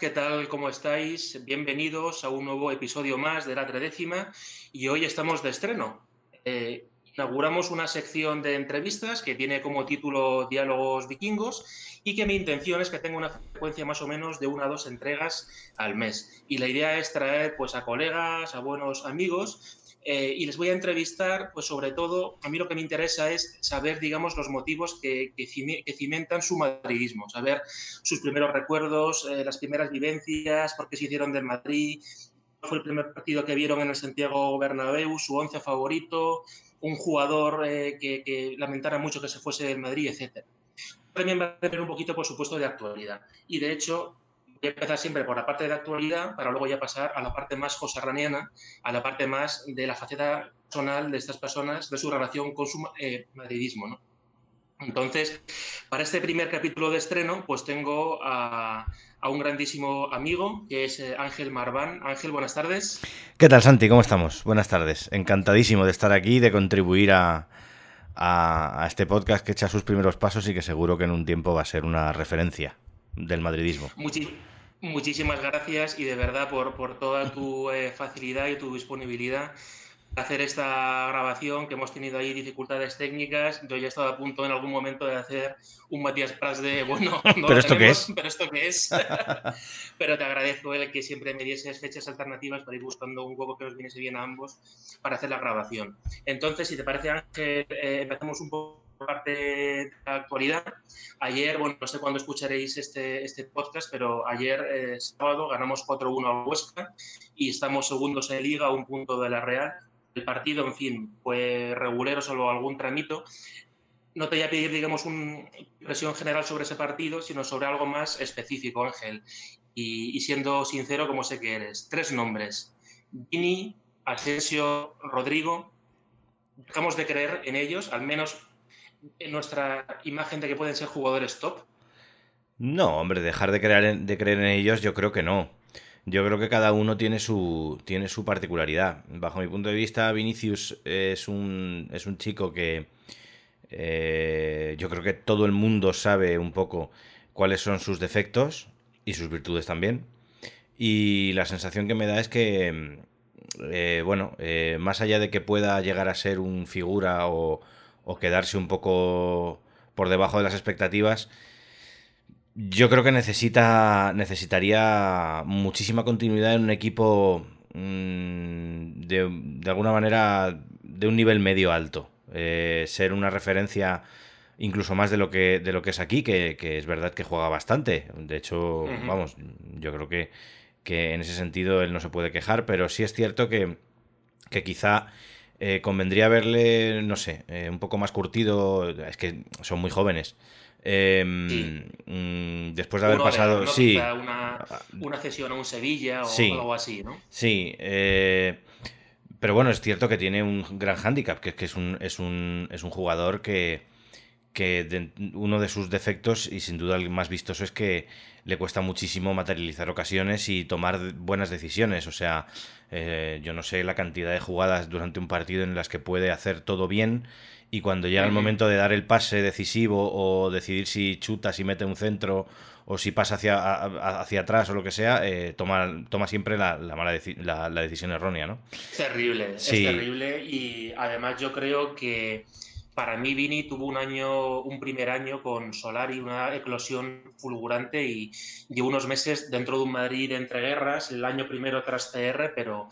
¿qué tal? ¿Cómo estáis? Bienvenidos a un nuevo episodio más de la tredécima y hoy estamos de estreno. Eh, inauguramos una sección de entrevistas que tiene como título Diálogos vikingos y que mi intención es que tenga una frecuencia más o menos de una o dos entregas al mes. Y la idea es traer pues, a colegas, a buenos amigos eh, y les voy a entrevistar, pues sobre todo, a mí lo que me interesa es saber, digamos, los motivos que, que, cimentan su madridismo, saber sus primeros recuerdos, eh, las primeras vivencias, por qué se hicieron del Madrid, cuál fue el primer partido que vieron en el Santiago Bernabéu, su once favorito, un jugador eh, que, que, lamentara mucho que se fuese del Madrid, etc. También va a tener un poquito, por supuesto, de actualidad. Y de hecho, voy a empezar siempre por la parte de actualidad para luego ya pasar a la parte más josarraniana, a la parte más de la faceta personal de estas personas, de su relación con su eh, madridismo. ¿no? Entonces, para este primer capítulo de estreno, pues tengo a, un grandísimo amigo, que es eh, Ángel Marván. Ángel, buenas tardes. ¿Qué tal, Santi? ¿Cómo estamos? Buenas tardes. Encantadísimo de estar aquí, de contribuir a, a este podcast que echa sus primeros pasos y que seguro que en un tiempo va a ser una referencia del madridismo. Muchi muchísimas gracias y de verdad por, por toda tu eh, facilidad y tu disponibilidad hacer esta grabación, que hemos tenido ahí dificultades técnicas. Yo ya he estado a punto en algún momento de hacer un Matías Prats de, bueno, no ¿Pero esto qué es? Pero esto qué es. pero te agradezco el que siempre me dieses fechas alternativas para ir buscando un hueco que nos viniese bien a ambos para hacer la grabación. Entonces, si te parece, Ángel, eh, empezamos un poco parte de la actualidad. Ayer, bueno, no sé cuándo escucharéis este, este podcast, pero ayer, eh, sábado, ganamos 4-1 al Huesca y estamos segundos en Liga, a un punto de la Real. El partido, en fin, fue regulero, solo algún tramito. No te voy a pedir, digamos, una impresión general sobre ese partido, sino sobre algo más específico, Ángel. Y, y siendo sincero, como sé que eres, tres nombres. Vini, Asensio, Rodrigo. Dejamos de creer en ellos, al menos en nuestra imagen de que pueden ser jugadores top? No, hombre, dejar de creer, en, de creer en ellos yo creo que no. Yo creo que cada uno tiene su, tiene su particularidad. Bajo mi punto de vista, Vinicius es un, es un chico que eh, yo creo que todo el mundo sabe un poco cuáles son sus defectos y sus virtudes también. Y la sensación que me da es que, eh, bueno, eh, más allá de que pueda llegar a ser un figura o, o quedarse un poco por debajo de las expectativas, yo creo que necesita necesitaría muchísima continuidad en un equipo mmm, de, de, alguna manera de un nivel medio alto. Eh, ser una referencia incluso más de lo que, de lo que es aquí, que, que es verdad que juega bastante. De hecho, uh -huh. vamos, yo creo que, que en ese sentido él no se puede quejar, pero sí es cierto que, que quizá eh, convendría verle, no sé, eh, un poco más curtido. Es que son muy jóvenes. Eh, sí. mmm, después de haber Uno pasado. De, ¿no? sí. Una, una, cesión a un Sevilla o sí. algo así, ¿no? Sí. Eh, pero bueno, es cierto que tiene un gran hándicap, que, que es, un, es, un, es un jugador que, que de, uno de sus defectos, y sin duda el más vistoso, es que le cuesta muchísimo materializar ocasiones y tomar buenas decisiones. O sea, eh, yo no sé la cantidad de jugadas durante un partido en las que puede hacer todo bien y cuando llega el momento de dar el pase decisivo o decidir si chuta, si mete un centro o si pasa hacia, hacia atrás o lo que sea, eh, toma, toma siempre la, la mala deci la, la, decisión errónea, ¿no? Es terrible, sí. es terrible y además yo creo que para mí Vini tuvo un año, un primer año con Solari, una eclosión fulgurante y llevó unos meses dentro de un Madrid entre guerras, el año primero tras CR, pero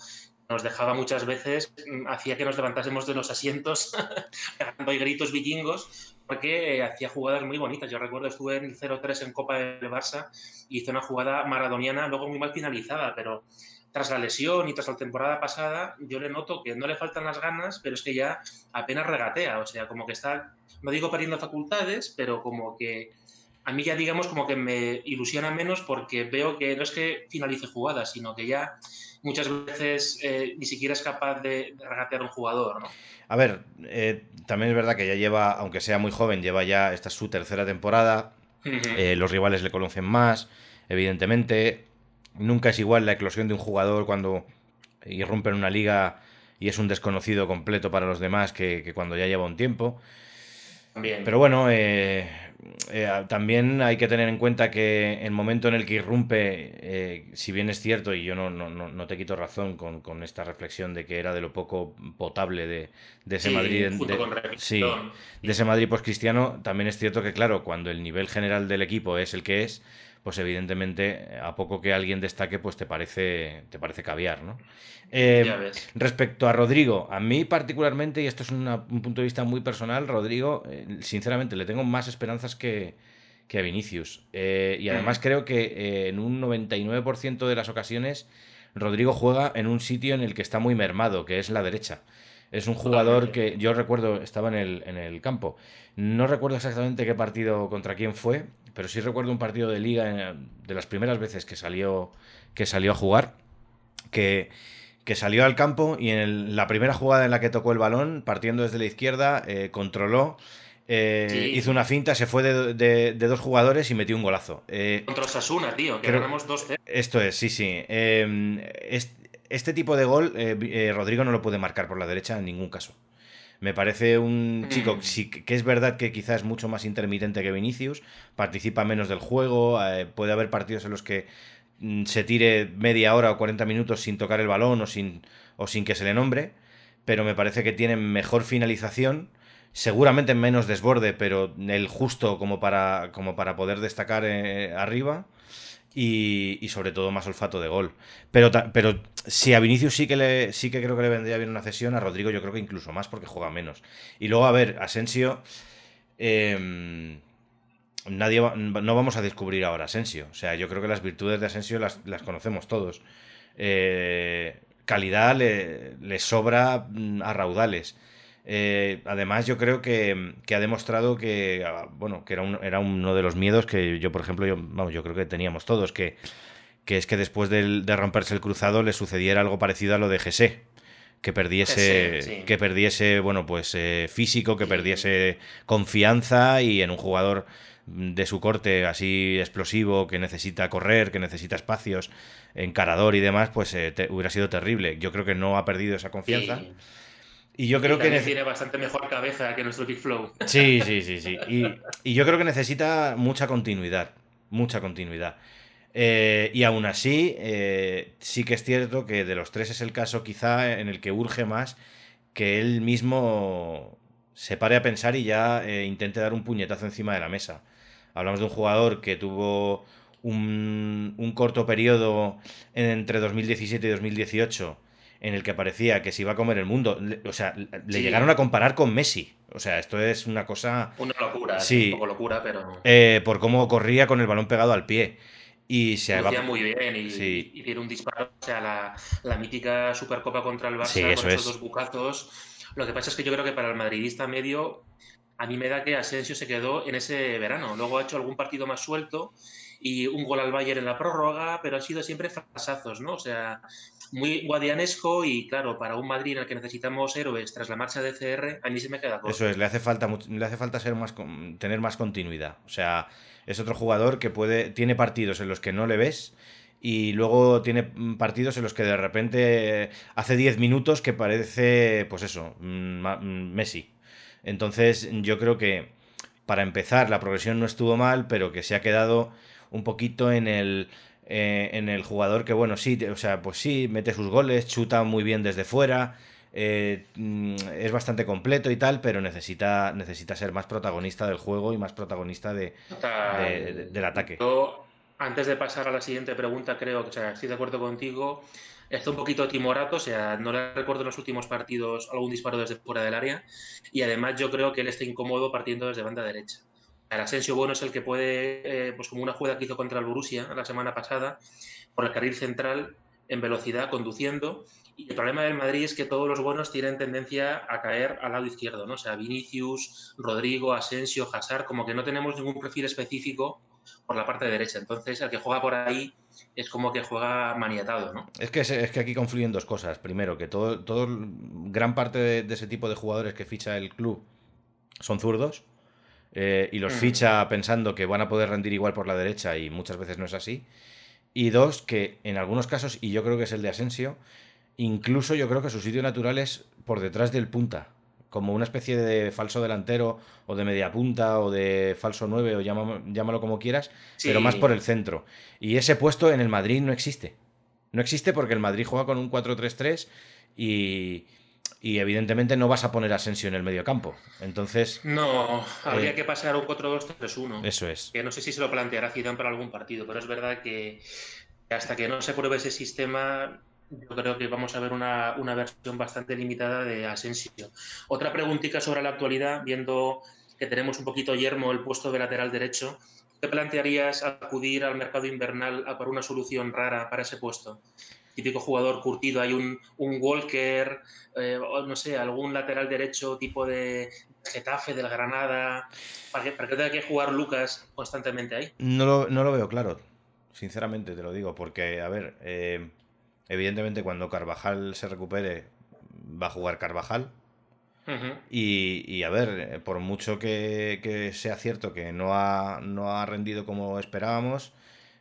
nos dejaba muchas veces, hacía que nos levantásemos de los asientos, dando gritos vikingos, porque hacía jugadas muy bonitas. Yo recuerdo, estuve en 0-3 en Copa del Barça hizo una jugada maradoniana, luego muy mal finalizada, pero tras la lesión y tras la temporada pasada, yo le noto que no le faltan las ganas, pero es que ya apenas regatea, o sea, como que está, no digo perdiendo facultades, pero como que a mí ya digamos como que me ilusiona menos porque veo que no es que finalice jugadas, sino que ya muchas veces eh, ni siquiera es capaz de, de, regatear un jugador, ¿no? A ver, eh, también es verdad que ya lleva, aunque sea muy joven, lleva ya, esta es su tercera temporada, uh -huh. eh, los rivales le conocen más, evidentemente, nunca es igual la eclosión de un jugador cuando irrumpe en una liga y es un desconocido completo para los demás que, que cuando ya lleva un tiempo. Pero bueno, eh, eh, también hay que tener en cuenta que el momento en el que irrumpe, eh, si bien es cierto, y yo no, no, te quito razón con, esta reflexión de que era de lo poco potable de, ese Madrid, sí, de ese Madrid post-cristiano, también es cierto que, claro, cuando el nivel general del equipo es el que es, pues evidentemente a poco que alguien destaque, pues te parece, te parece caviar, ¿no? Eh, respecto a Rodrigo, a mí particularmente, y esto es un punto de vista muy personal, Rodrigo, eh, sinceramente, le tengo más esperanzas que, a Vinicius. Eh, y además creo que en un 99% de las ocasiones, Rodrigo juega en un sitio en el que está muy mermado, que es la derecha. Es un jugador que yo recuerdo, estaba en el, en el campo. No recuerdo exactamente qué partido contra quién fue, pero sí recuerdo un partido de liga de las primeras veces que salió, que salió a jugar, que, que salió al campo y en la primera jugada en la que tocó el balón, partiendo desde la izquierda, eh, controló. Eh, hizo una finta, se fue de, dos jugadores y metió un golazo. Eh, Contra Sasuna, tío, que ganamos dos Esto es, sí, sí. Em, este, tipo de gol, Rodrigo no lo puede marcar por la derecha en ningún caso. Me parece un mm. chico que es verdad que quizás es mucho más intermitente que Vinicius, participa menos del juego, eh, puede haber partidos en los que mm, se tire media hora o 40 minutos sin tocar el balón o sin, o sin que se le nombre, pero me parece que tiene mejor finalización, seguramente menos desborde, pero el justo como para, como para poder destacar eh, arriba y, sobre todo más olfato de gol. Pero, pero si a Vinicius sí que, le, sí que creo que le vendría bien una cesión, a Rodrigo yo creo que incluso más porque juega menos. Y luego, a ver, Asensio... Em, nadie no vamos a descubrir ahora Asensio. O sea, yo creo que las virtudes de Asensio las, conocemos todos. Eh, calidad le, le, sobra mm, a raudales. Eh, además, yo creo que, ha demostrado que, ah, bueno, que era, era, uno de los miedos que yo, por ejemplo, yo, vamos, yo creo que teníamos todos, que, que es que después de, romperse el cruzado le sucediera algo parecido a lo de Gese. Que perdiese, que perdiese, bueno, pues eh, físico, que perdiese confianza y en un jugador de su corte así explosivo, que necesita correr, que necesita espacios, encarador y demás, pues eh, hubiera sido terrible. Yo creo que no ha perdido esa confianza. Y yo creo que. Tiene bastante mejor cabeza que nuestro Big Flow. Sí, sí, sí, sí. Y, yo creo que necesita mucha continuidad. Mucha continuidad. Eh, y aún así, eh, sí que es cierto que de los tres es el caso quizá en el que urge más que él mismo se pare a pensar y ya eh, intente dar un puñetazo encima de la mesa. Hablamos de un jugador que tuvo un, un corto periodo entre 2017 y 2018 en el que parecía que se iba a comer el mundo. O sea, le llegaron a comparar con Messi. O sea, esto es una cosa. Una locura, sí. un poco locura, pero. Eh, por cómo corría con el balón pegado al pie. Y se hacía muy bien y, tiene un disparo. O sea, la, la mítica Supercopa contra el Barça con esos dos bucazos. Lo que pasa es que yo creo que para el madridista medio, a mí me da que Asensio se quedó en ese verano. Luego ha hecho algún partido más suelto y un gol al Bayern en la prórroga, pero ha sido siempre frasazos, ¿no? O sea, muy guadianesco y claro, para un Madrid en el que necesitamos héroes tras la marcha de CR, a mí se me queda corto. Eso es, le hace falta, le hace falta ser más, tener más continuidad. O sea, es otro jugador que puede, tiene partidos en los que no le ves y luego tiene partidos en los que de repente hace 10 minutos que parece, pues eso, mm, mm, Messi. Entonces yo creo que para empezar la progresión no estuvo mal, pero que se ha quedado un poquito en el eh, en el jugador que, bueno, sí, o sea, pues sí, mete sus goles, chuta muy bien desde fuera, eh, mm, es bastante completo y tal, pero necesita, necesita ser más protagonista del juego y más protagonista de, del ataque. antes de pasar a la siguiente pregunta, creo que o sea, estoy de acuerdo contigo. Está un poquito timorato, o sea, no le recuerdo en los últimos partidos algún disparo desde fuera del área. Y además yo creo que él está incómodo partiendo desde banda derecha. El Asensio bueno es el que puede, eh, pues como una jugada que hizo contra el Borussia la semana pasada, por el carril central en velocidad, conduciendo. Y el problema del Madrid es que todos los buenos tienen tendencia a caer al lado izquierdo, ¿no? O sea, Vinicius, Rodrigo, Asensio, Hazard, como que no tenemos ningún perfil específico por la parte derecha. Entonces, el que juega por ahí es como que juega maniatado, ¿no? Es que, es, que aquí confluyen dos cosas. Primero, que todo, todo gran parte de ese tipo de jugadores que ficha el club son zurdos eh, y los ficha pensando que van a poder rendir igual por la derecha y muchas veces no es así. Y dos, que en algunos casos, y yo creo que es el de Asensio, incluso yo creo que su sitio natural es por detrás del punta. como una especie de falso delantero o de media punta o de falso 9 o llámalo, como quieras, pero más por el centro. Y ese puesto en el Madrid no existe. No existe porque el Madrid juega con un 4-3-3 y, y evidentemente no vas a poner a Asensio en el medio campo. Entonces. No, habría eh, que pasar un 4-2-3-1. Eso es. Que no sé si se lo planteará Zidane para algún partido, pero es verdad que hasta que no se pruebe ese sistema, yo creo que vamos a ver una, una versión bastante limitada de Asensio. Otra preguntita sobre la actualidad, viendo que tenemos un poquito yermo el puesto de lateral derecho. ¿Qué plantearías acudir al mercado invernal a por una solución rara para ese puesto? Típico jugador curtido, hay un, un Walker, eh, no sé, algún lateral derecho tipo de Getafe, del Granada, para que, para que tenga que jugar Lucas constantemente ahí. No lo, no lo veo claro, sinceramente te lo digo, porque, a ver, eh, evidentemente cuando Carvajal se recupere va a jugar Carvajal. y, y, a ver, por mucho que, que, sea cierto que no ha, no ha rendido como esperábamos,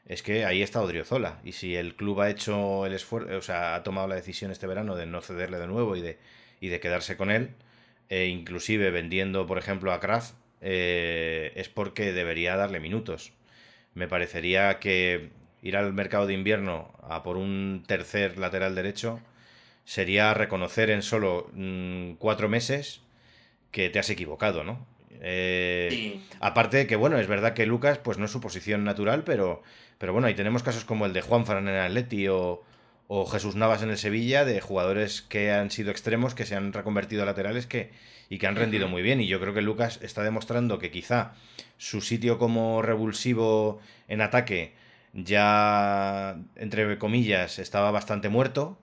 es que ahí está Odriozola. Y si el club ha hecho el esfuerzo, o sea, ha tomado la decisión este verano de no cederle de nuevo y de, y de quedarse con él, e inclusive vendiendo, por ejemplo, a Kraft, eh, es porque debería darle minutos. Me parecería que ir al mercado de invierno a por un tercer lateral derecho sería reconocer en solo mm, cuatro meses que te has equivocado, ¿no? Eh, aparte de que, bueno, es verdad que Lucas, pues no es su posición natural, pero pero bueno, ahí tenemos casos como el de Juan Fran en el Atleti o, Jesús Navas en el Sevilla, de jugadores que han sido extremos, que se han reconvertido a laterales que, y que han rendido muy bien. Y yo creo que Lucas está demostrando que quizá su sitio como revulsivo en ataque ya, entre comillas, estaba bastante muerto.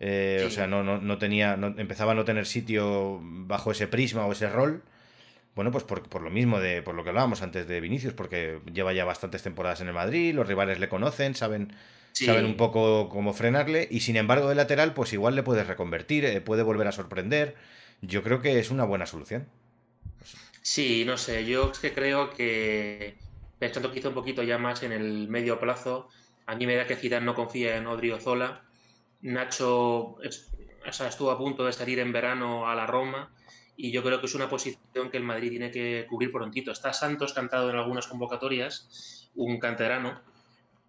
Eh, o sea, no, no, tenía, no, empezaba a no tener sitio bajo ese prisma o ese rol. Bueno, pues por, lo mismo, de, por lo que hablábamos antes de Vinicius, porque lleva ya bastantes temporadas en el Madrid, los rivales le conocen, saben, saben un poco cómo frenarle, y sin embargo de lateral, pues igual le puedes reconvertir, eh, puede volver a sorprender. Yo creo que es una buena solución. Sí, no sé, yo es que creo que pensando quizá un poquito ya más en el medio plazo, a mí me da que Zidane no confía en Odriozola. Nacho estuvo a punto de salir en verano a la Roma y yo creo que es una posición que el Madrid tiene que cubrir prontito. Está Santos cantado en algunas convocatorias, un canterano,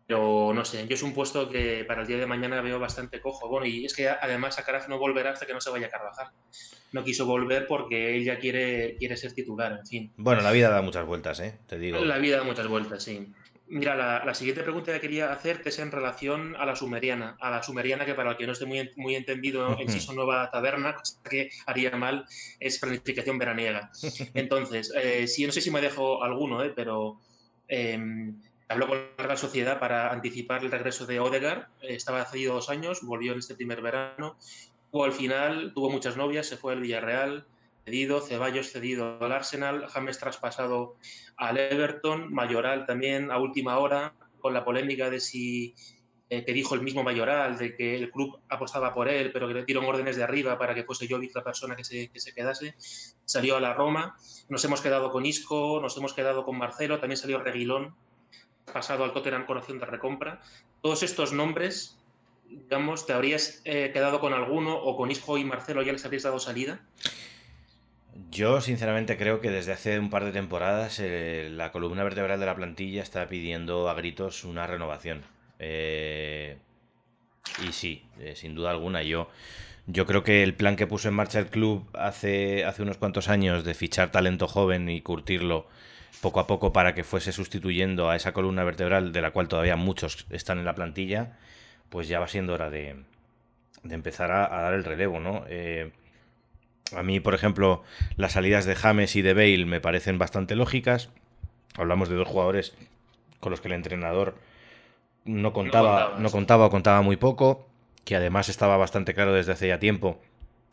pero no sé, yo es un puesto que para el día de mañana veo bastante cojo. Bueno, y es que además a no volverá hasta que no se vaya a Carvajal. No quiso volver porque él ya quiere, quiere ser titular, en fin. Bueno, la vida da muchas vueltas, ¿eh? Te digo. La vida da muchas vueltas, sí. Mira, la, siguiente pregunta que quería hacerte es en relación a la sumeriana. A la sumeriana, que para el que no esté muy, muy entendido en sí son nueva taberna, cosa que haría mal, es planificación veraniega. Entonces, eh, sí, no sé si me dejo alguno, eh, pero eh, habló con la Real Sociedad para anticipar el regreso de Odegaard. Eh, estaba hace dos años, volvió en este primer verano. Al final tuvo muchas novias, se fue al Villarreal, cedido, Ceballos cedido al Arsenal, James traspasado al Everton, Mayoral también a última hora, con la polémica de si eh, que dijo el mismo Mayoral, de que el club apostaba por él, pero que le dieron órdenes de arriba para que fuese Jovic la persona que se, que se quedase. Salió a la Roma, nos hemos quedado con Isco, nos hemos quedado con Marcelo, también salió Reguilón, pasado al Tottenham con opción de recompra. Todos estos nombres, digamos, ¿te habrías eh, quedado con alguno o con Isco y Marcelo ya les habrías dado salida? Yo sinceramente creo que desde hace un par de temporadas eh, la columna vertebral de la plantilla está pidiendo a gritos una renovación. Eh, y sí, eh, sin duda alguna, yo, yo creo que el plan que puso en marcha el club hace, hace unos cuantos años de fichar talento joven y curtirlo poco a poco para que fuese sustituyendo a esa columna vertebral de la cual todavía muchos están en la plantilla, pues ya va siendo hora de, de empezar a, dar el relevo, ¿no? A mí, por ejemplo, las salidas de James y de Bale me parecen bastante lógicas. Hablamos de dos jugadores con los que el entrenador no contaba, no contaba, o contaba muy poco, que además estaba bastante claro desde hace ya tiempo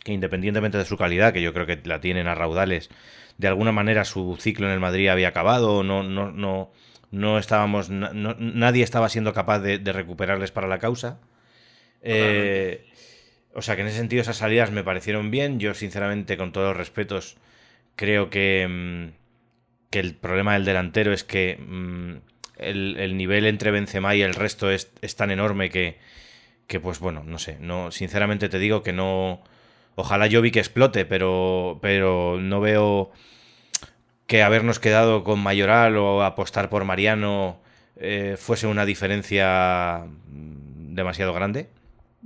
que independientemente de su calidad, que yo creo que la tienen a raudales, de alguna manera su ciclo en el Madrid había acabado, no, no, no, no estábamos, nadie estaba siendo capaz de, recuperarles para la causa. Eh, o sea que en ese sentido esas salidas me parecieron bien. Yo, sinceramente, con todos los respetos, creo que, mm, que el problema del delantero es que mm, el, nivel entre Benzema y el resto es, tan enorme que, que, pues bueno, no sé. No, sinceramente te digo que no. Ojalá yo vi que explote, pero, pero no veo que habernos quedado con Mayoral o apostar por Mariano eh, fuese una diferencia mm, demasiado grande.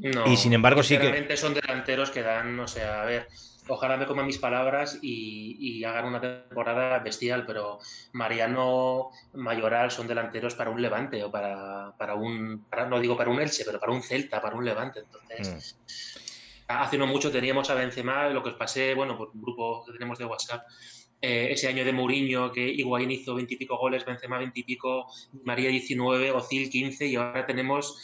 No, y sin embargo sí que... son delanteros que dan, o sea, a ver, ojalá me coman mis palabras y, hagan una temporada bestial, pero Mariano, Mayoral son delanteros para un Levante o para, para un, no digo para un Elche, pero para un Celta, para un Levante. Entonces, mm. hace no mucho teníamos a Benzema, lo que os pasé, bueno, por un grupo que tenemos de WhatsApp, eh, ese año de Mourinho, que Higuaín hizo veintipico goles, Benzema veintipico, María 19, Ocil 15, y ahora tenemos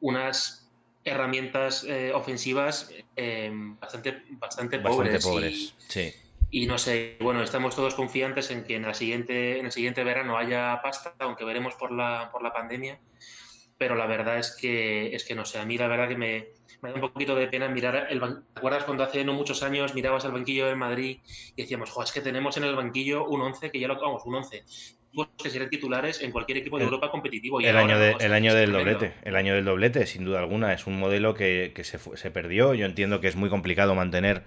unas herramientas eh, ofensivas eh, bastante, bastante, pobres. y, no sé, bueno, estamos todos confiantes en que en, la siguiente, en el siguiente verano haya pasta, aunque veremos por la, por la pandemia. Pero la verdad es que, es que no sé, a mí la verdad que me, me da un poquito de pena mirar el ¿Te acuerdas cuando hace no muchos años mirabas el banquillo del Madrid y decíamos, jo, es que tenemos en el banquillo un 11 que ya lo vamos, un 11 que serán titulares en cualquier equipo de Europa competitivo. el, año el año del doblete, el año del doblete, sin duda alguna, es un modelo que, se, se, perdió. Yo entiendo que es muy complicado mantener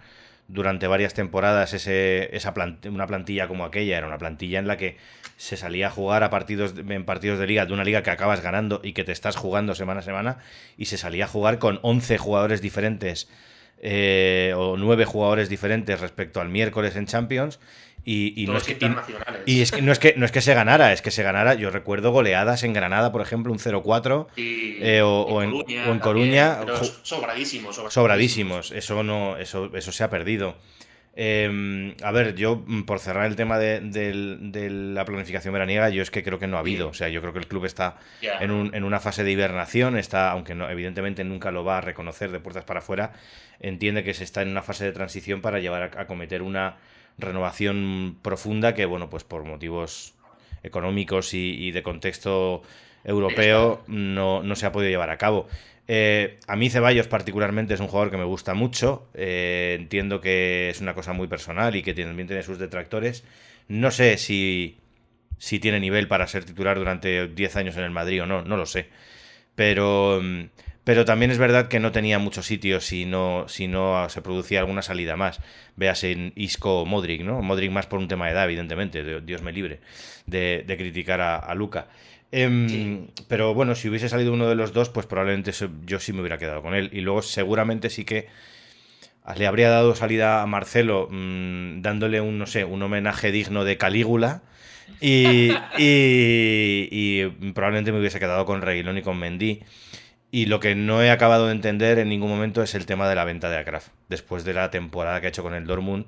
durante varias temporadas ese, esa una plantilla como aquella. Era una plantilla en la que se salía a jugar a partidos en partidos de liga, de una liga que acabas ganando y que te estás jugando semana a semana, y se salía a jugar con 11 jugadores diferentes. Eh, o nueve jugadores diferentes respecto al miércoles en Champions y, no es que, y, es que, no es que no es que se ganara, es que se ganara. Yo recuerdo goleadas en Granada, por ejemplo, un 0-4 eh, o, en, Coruña. sobradísimos, sobradísimos. Eso no, eso, eso se ha perdido. Em, a ver, yo mm, por cerrar el tema de, la planificación veraniega, yo es que creo que no ha habido. O sea, yo creo que el club está en, un, en, una fase de hibernación, está, aunque no, evidentemente nunca lo va a reconocer de puertas para afuera, entiende que se está en una fase de transición para llevar a cometer una renovación profunda que, bueno, pues por motivos económicos y, de contexto europeo no, se ha podido llevar a cabo. Eh, a mí Ceballos particularmente es un jugador que me gusta mucho, eh, entiendo que es una cosa muy personal y que también tiene sus detractores. No sé si, si tiene nivel para ser titular durante 10 años en el Madrid o no, no lo sé. Pero mm, pero también es verdad que no tenía muchos sitios si no, si no se producía alguna salida más. Veas en Isco o Modric, ¿no? Modric más por un tema de edad, evidentemente, Dios me libre de, criticar a, Luca. Em, pero bueno, si hubiese salido uno de los dos, pues probablemente yo sí me hubiera quedado con él. Y luego seguramente sí que le habría dado salida a Marcelo mm, dándole un, no sé, un homenaje digno de Calígula. Y, y, probablemente me hubiese quedado con Reguilón y con Mendy. Y lo que no he acabado de entender en ningún momento es el tema de la venta de Akraf. Después de la temporada que ha hecho con el Dortmund,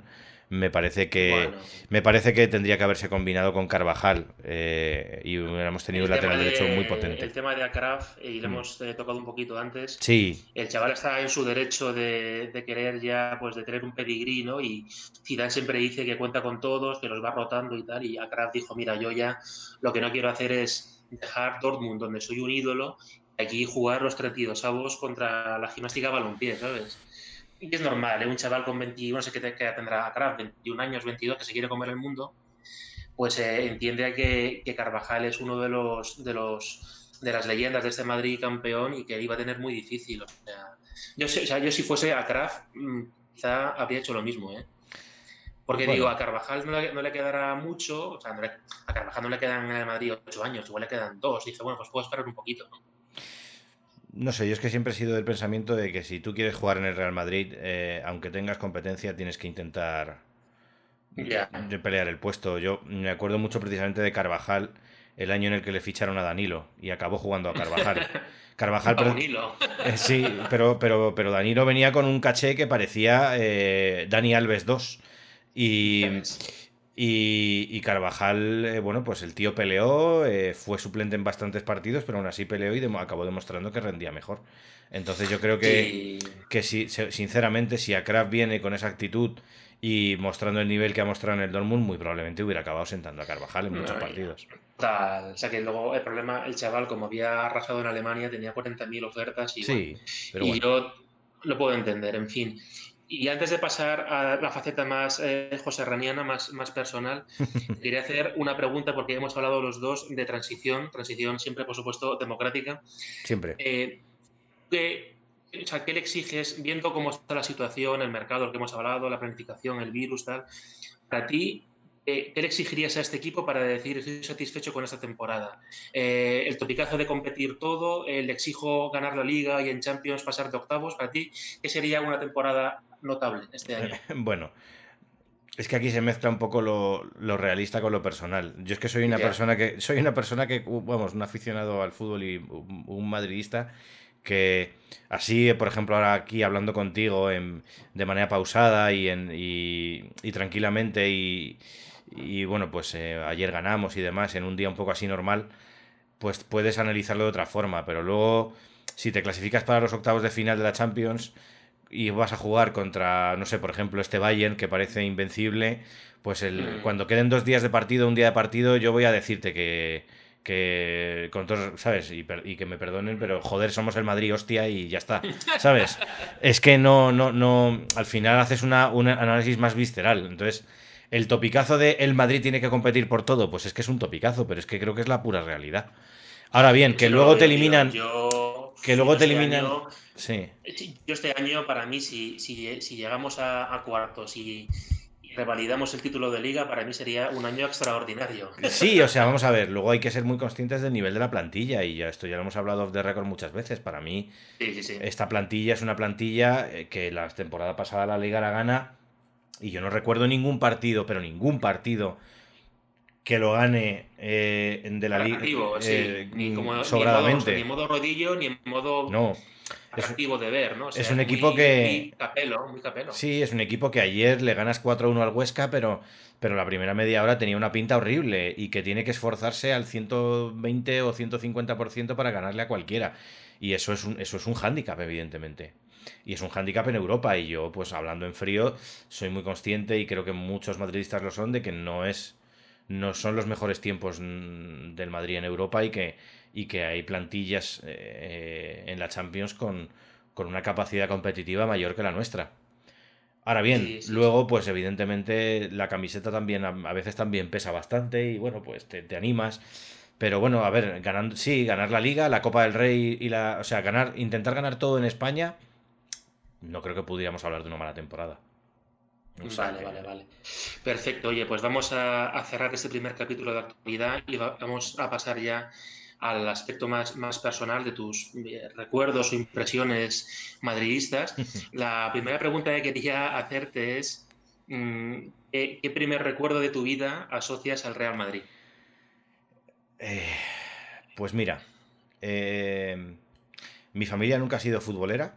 me parece que me parece que tendría que haberse combinado con Carvajal eh, y hubiéramos tenido un lateral derecho muy potente. El tema de Akraf, y lo mm. hemos eh, tocado un poquito antes. Sí. El chaval está en su derecho de, querer ya, pues de tener un pedigrí, ¿no? Y Zidane siempre dice que cuenta con todos, que los va rotando y tal. Y Akraf dijo, mira, yo ya lo que no quiero hacer es dejar Dortmund, donde soy un ídolo, aquí jugar los 32 avos contra la gimnástica balompié, ¿sabes? Y es normal, ¿eh? un chaval con 21, no sé qué, tendrá Kraft, 21 años, 22, que se quiere comer el mundo, pues eh, entiende que, que, Carvajal es uno de los, de los de las leyendas de este Madrid campeón y que iba a tener muy difícil. O sea, yo, o sea, yo si fuese a Kraft, mm, quizá habría hecho lo mismo, ¿eh? Porque digo, a Carvajal no le, no le, quedará mucho, o sea, a Carvajal no le quedan en el Madrid 8 años, igual le quedan 2. Dice, bueno, pues puedo esperar un poquito, ¿no? No sé, yo es que siempre he sido del pensamiento de que si tú quieres jugar en el Real Madrid, eh, aunque tengas competencia, tienes que intentar pelear el puesto. Yo me acuerdo mucho precisamente de Carvajal, el año en el que le ficharon a Danilo y acabó jugando a Carvajal. Carvajal, pero, Danilo. Eh, sí, pero, pero, pero Danilo venía con un caché que parecía eh, Dani Alves 2. Y, y, Carvajal, eh, bueno, pues el tío peleó, eh, fue suplente en bastantes partidos, pero aún así peleó y acabó demostrando que rendía mejor. Entonces yo creo que, que si, sinceramente, si a Kraft viene con esa actitud y mostrando el nivel que ha mostrado en el Dortmund, muy probablemente hubiera acabado sentando a Carvajal en muchos partidos. o sea que luego el problema, el chaval, como había arrasado en Alemania, tenía 40.000 ofertas y, sí, y yo lo puedo entender, en fin. Y antes de pasar a la faceta más eh, joserraniana, más, más personal, quería hacer una pregunta porque hemos hablado los dos de transición, transición siempre, por supuesto, democrática. Siempre. Eh, o sea, ¿qué le exiges viendo cómo está la situación, el mercado, el que hemos hablado, la planificación, el virus, tal? Para ti, ¿qué le exigirías a este equipo para decir estoy satisfecho con esta temporada? Eh, el topicazo de competir todo, el exijo ganar la liga y en Champions pasar de octavos, para ti, ¿qué sería una temporada notable este año? bueno, es que aquí se mezcla un poco lo, realista con lo personal. Yo es que soy una persona que. Soy una persona que, vamos, un aficionado al fútbol y un, madridista que así, por ejemplo, ahora aquí hablando contigo de manera pausada y, en, y, tranquilamente y, bueno, pues eh, ayer ganamos y demás en un día un poco así normal, pues puedes analizarlo de otra forma, pero luego si te clasificas para los octavos de final de la Champions, y vas a jugar contra, no sé, por ejemplo, este Bayern que parece invencible, pues el, mm. cuando queden dos días de partido, un día de partido, yo voy a decirte que, que con todos, ¿sabes? Y, que me perdonen, pero joder, somos el Madrid, hostia, y ya está, ¿sabes? es que no, no, no, al final haces una, un análisis más visceral, entonces... El topicazo de el Madrid tiene que competir por todo, pues es que es un topicazo, pero es que creo que es la pura realidad. Ahora bien, que luego te eliminan. que luego te eliminan. Sí. Yo este año, para mí, si, si, si llegamos a, cuartos y, revalidamos el título de liga, para mí sería un año extraordinario. Sí, o sea, vamos a ver, luego hay que ser muy conscientes del nivel de la plantilla y ya esto ya lo hemos hablado de récord muchas veces. Para mí, esta plantilla es una plantilla eh, que la temporada pasada la liga la gana y yo no recuerdo ningún partido, pero ningún partido que lo gane eh, de la liga eh, ni como, sobradamente. Ni en modo rodillo, ni en modo no atractivo de ver, ¿no? es un equipo que. Muy capelo, muy capelo. Sí, es un equipo que ayer le ganas 4-1 al Huesca, pero, pero la primera media hora tenía una pinta horrible y que tiene que esforzarse al 120 o 150% para ganarle a cualquiera. Y eso es un, eso es un hándicap, evidentemente. Y es un hándicap en Europa. Y yo, pues hablando en frío, soy muy consciente y creo que muchos madridistas lo son de que no es. No son los mejores tiempos mm, del Madrid en Europa y que y que hay plantillas eh, en la Champions con, una capacidad competitiva mayor que la nuestra. Ahora bien, luego, pues evidentemente la camiseta también a, veces también pesa bastante y bueno, pues te, animas. Pero bueno, a ver, ganando, sí, ganar la Liga, la Copa del Rey y la. O sea, ganar, intentar ganar todo en España, no creo que pudiéramos hablar de una mala temporada. vale, vale, vale. Perfecto. Oye, pues vamos a, a cerrar este primer capítulo de actualidad y vamos a pasar ya al aspecto más, más personal de tus eh, recuerdos o impresiones madridistas, la primera pregunta que quería hacerte es, mm, ¿qué, primer recuerdo de tu vida asocias al Real Madrid? Eh, pues mira, eh, mi familia nunca ha sido futbolera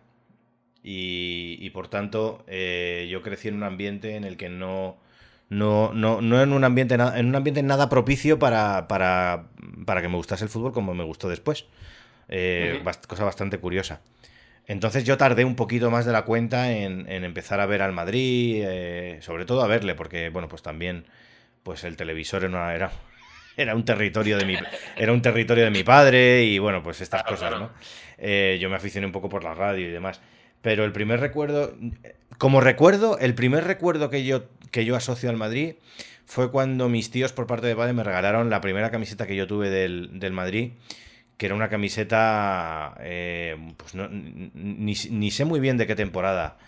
y, por tanto yo crecí en un ambiente en el que no no, no, no en un ambiente en un ambiente nada propicio para, para, para, que me gustase el fútbol como me gustó después. Eh, cosa bastante curiosa. Entonces yo tardé un poquito más de la cuenta en, empezar a ver al Madrid, eh, sobre todo a verle, porque bueno, pues también pues el televisor era, era, un territorio de mi era un territorio de mi padre y bueno, pues estas cosas, ¿no? Eh, yo me aficioné un poco por la radio y demás. Pero el primer recuerdo, como recuerdo, el primer recuerdo que yo, que yo asocio al Madrid fue cuando mis tíos por parte de padre me regalaron la primera camiseta que yo tuve del, del Madrid, que era una camiseta, eh, pues no, ni, ni, sé muy bien de qué temporada.